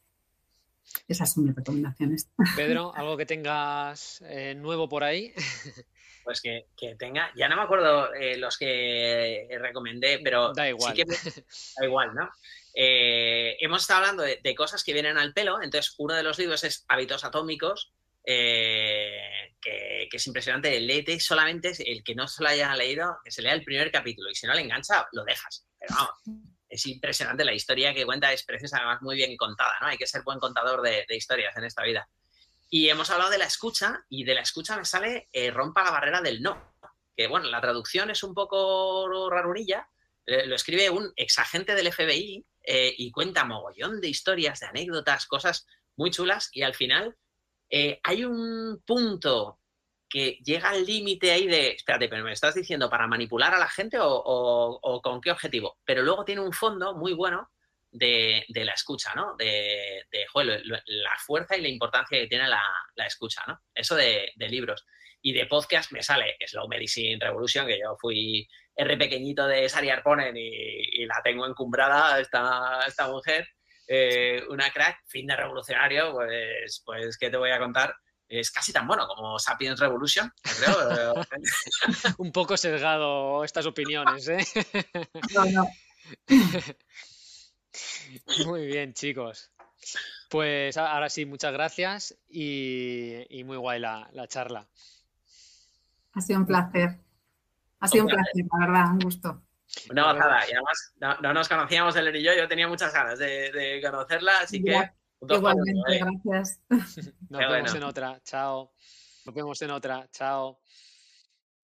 esas son mis recomendaciones. Pedro, ¿algo que tengas eh, nuevo por ahí? Pues que, tenga, ya no me acuerdo los que recomendé, pero da igual. Sí que da igual, ¿no? hemos estado hablando de, de, cosas que vienen al pelo, entonces uno de los libros es Hábitos Atómicos, eh, que, es impresionante. Léete solamente el que no se lo haya leído, que se lea el primer capítulo y si no le engancha, lo dejas. Pero vamos, es impresionante la historia que cuenta, es preciosa, además muy bien contada, ¿no? Hay que ser buen contador de, historias en esta vida. Y hemos hablado de la escucha y de la escucha me sale eh, rompa la barrera del no. Que bueno, la traducción es un poco rarurilla, eh, lo escribe un exagente del FBI y cuenta mogollón de historias, de anécdotas, cosas muy chulas y al final eh, hay un punto que llega al límite ahí de, espérate, pero me estás diciendo para manipular a la gente o, con qué objetivo. Pero luego tiene un fondo muy bueno de, la escucha, ¿no? De, la fuerza y la importancia que tiene la, escucha, ¿no? Eso de, libros. Y de podcast me sale Slow Medicine Revolution, que yo fui R pequeñito de Sari Arponen y, la tengo encumbrada esta, esta mujer. Eh, una crack, fin de revolucionario, pues, pues, ¿qué te voy a contar? Es casi tan bueno como Sapiens Revolution, creo. Un poco sesgado estas opiniones, ¿eh? Muy bien, chicos. Pues ahora sí, muchas gracias y, muy guay la, la, charla. Ha sido un placer. Ha sido un placer, la verdad, un gusto. Una gozada. Y además no, nos conocíamos él y yo. Yo tenía muchas ganas de, conocerla, así que. Igualmente, gracias. Nos vemos en otra. Chao. Nos vemos en otra. Chao.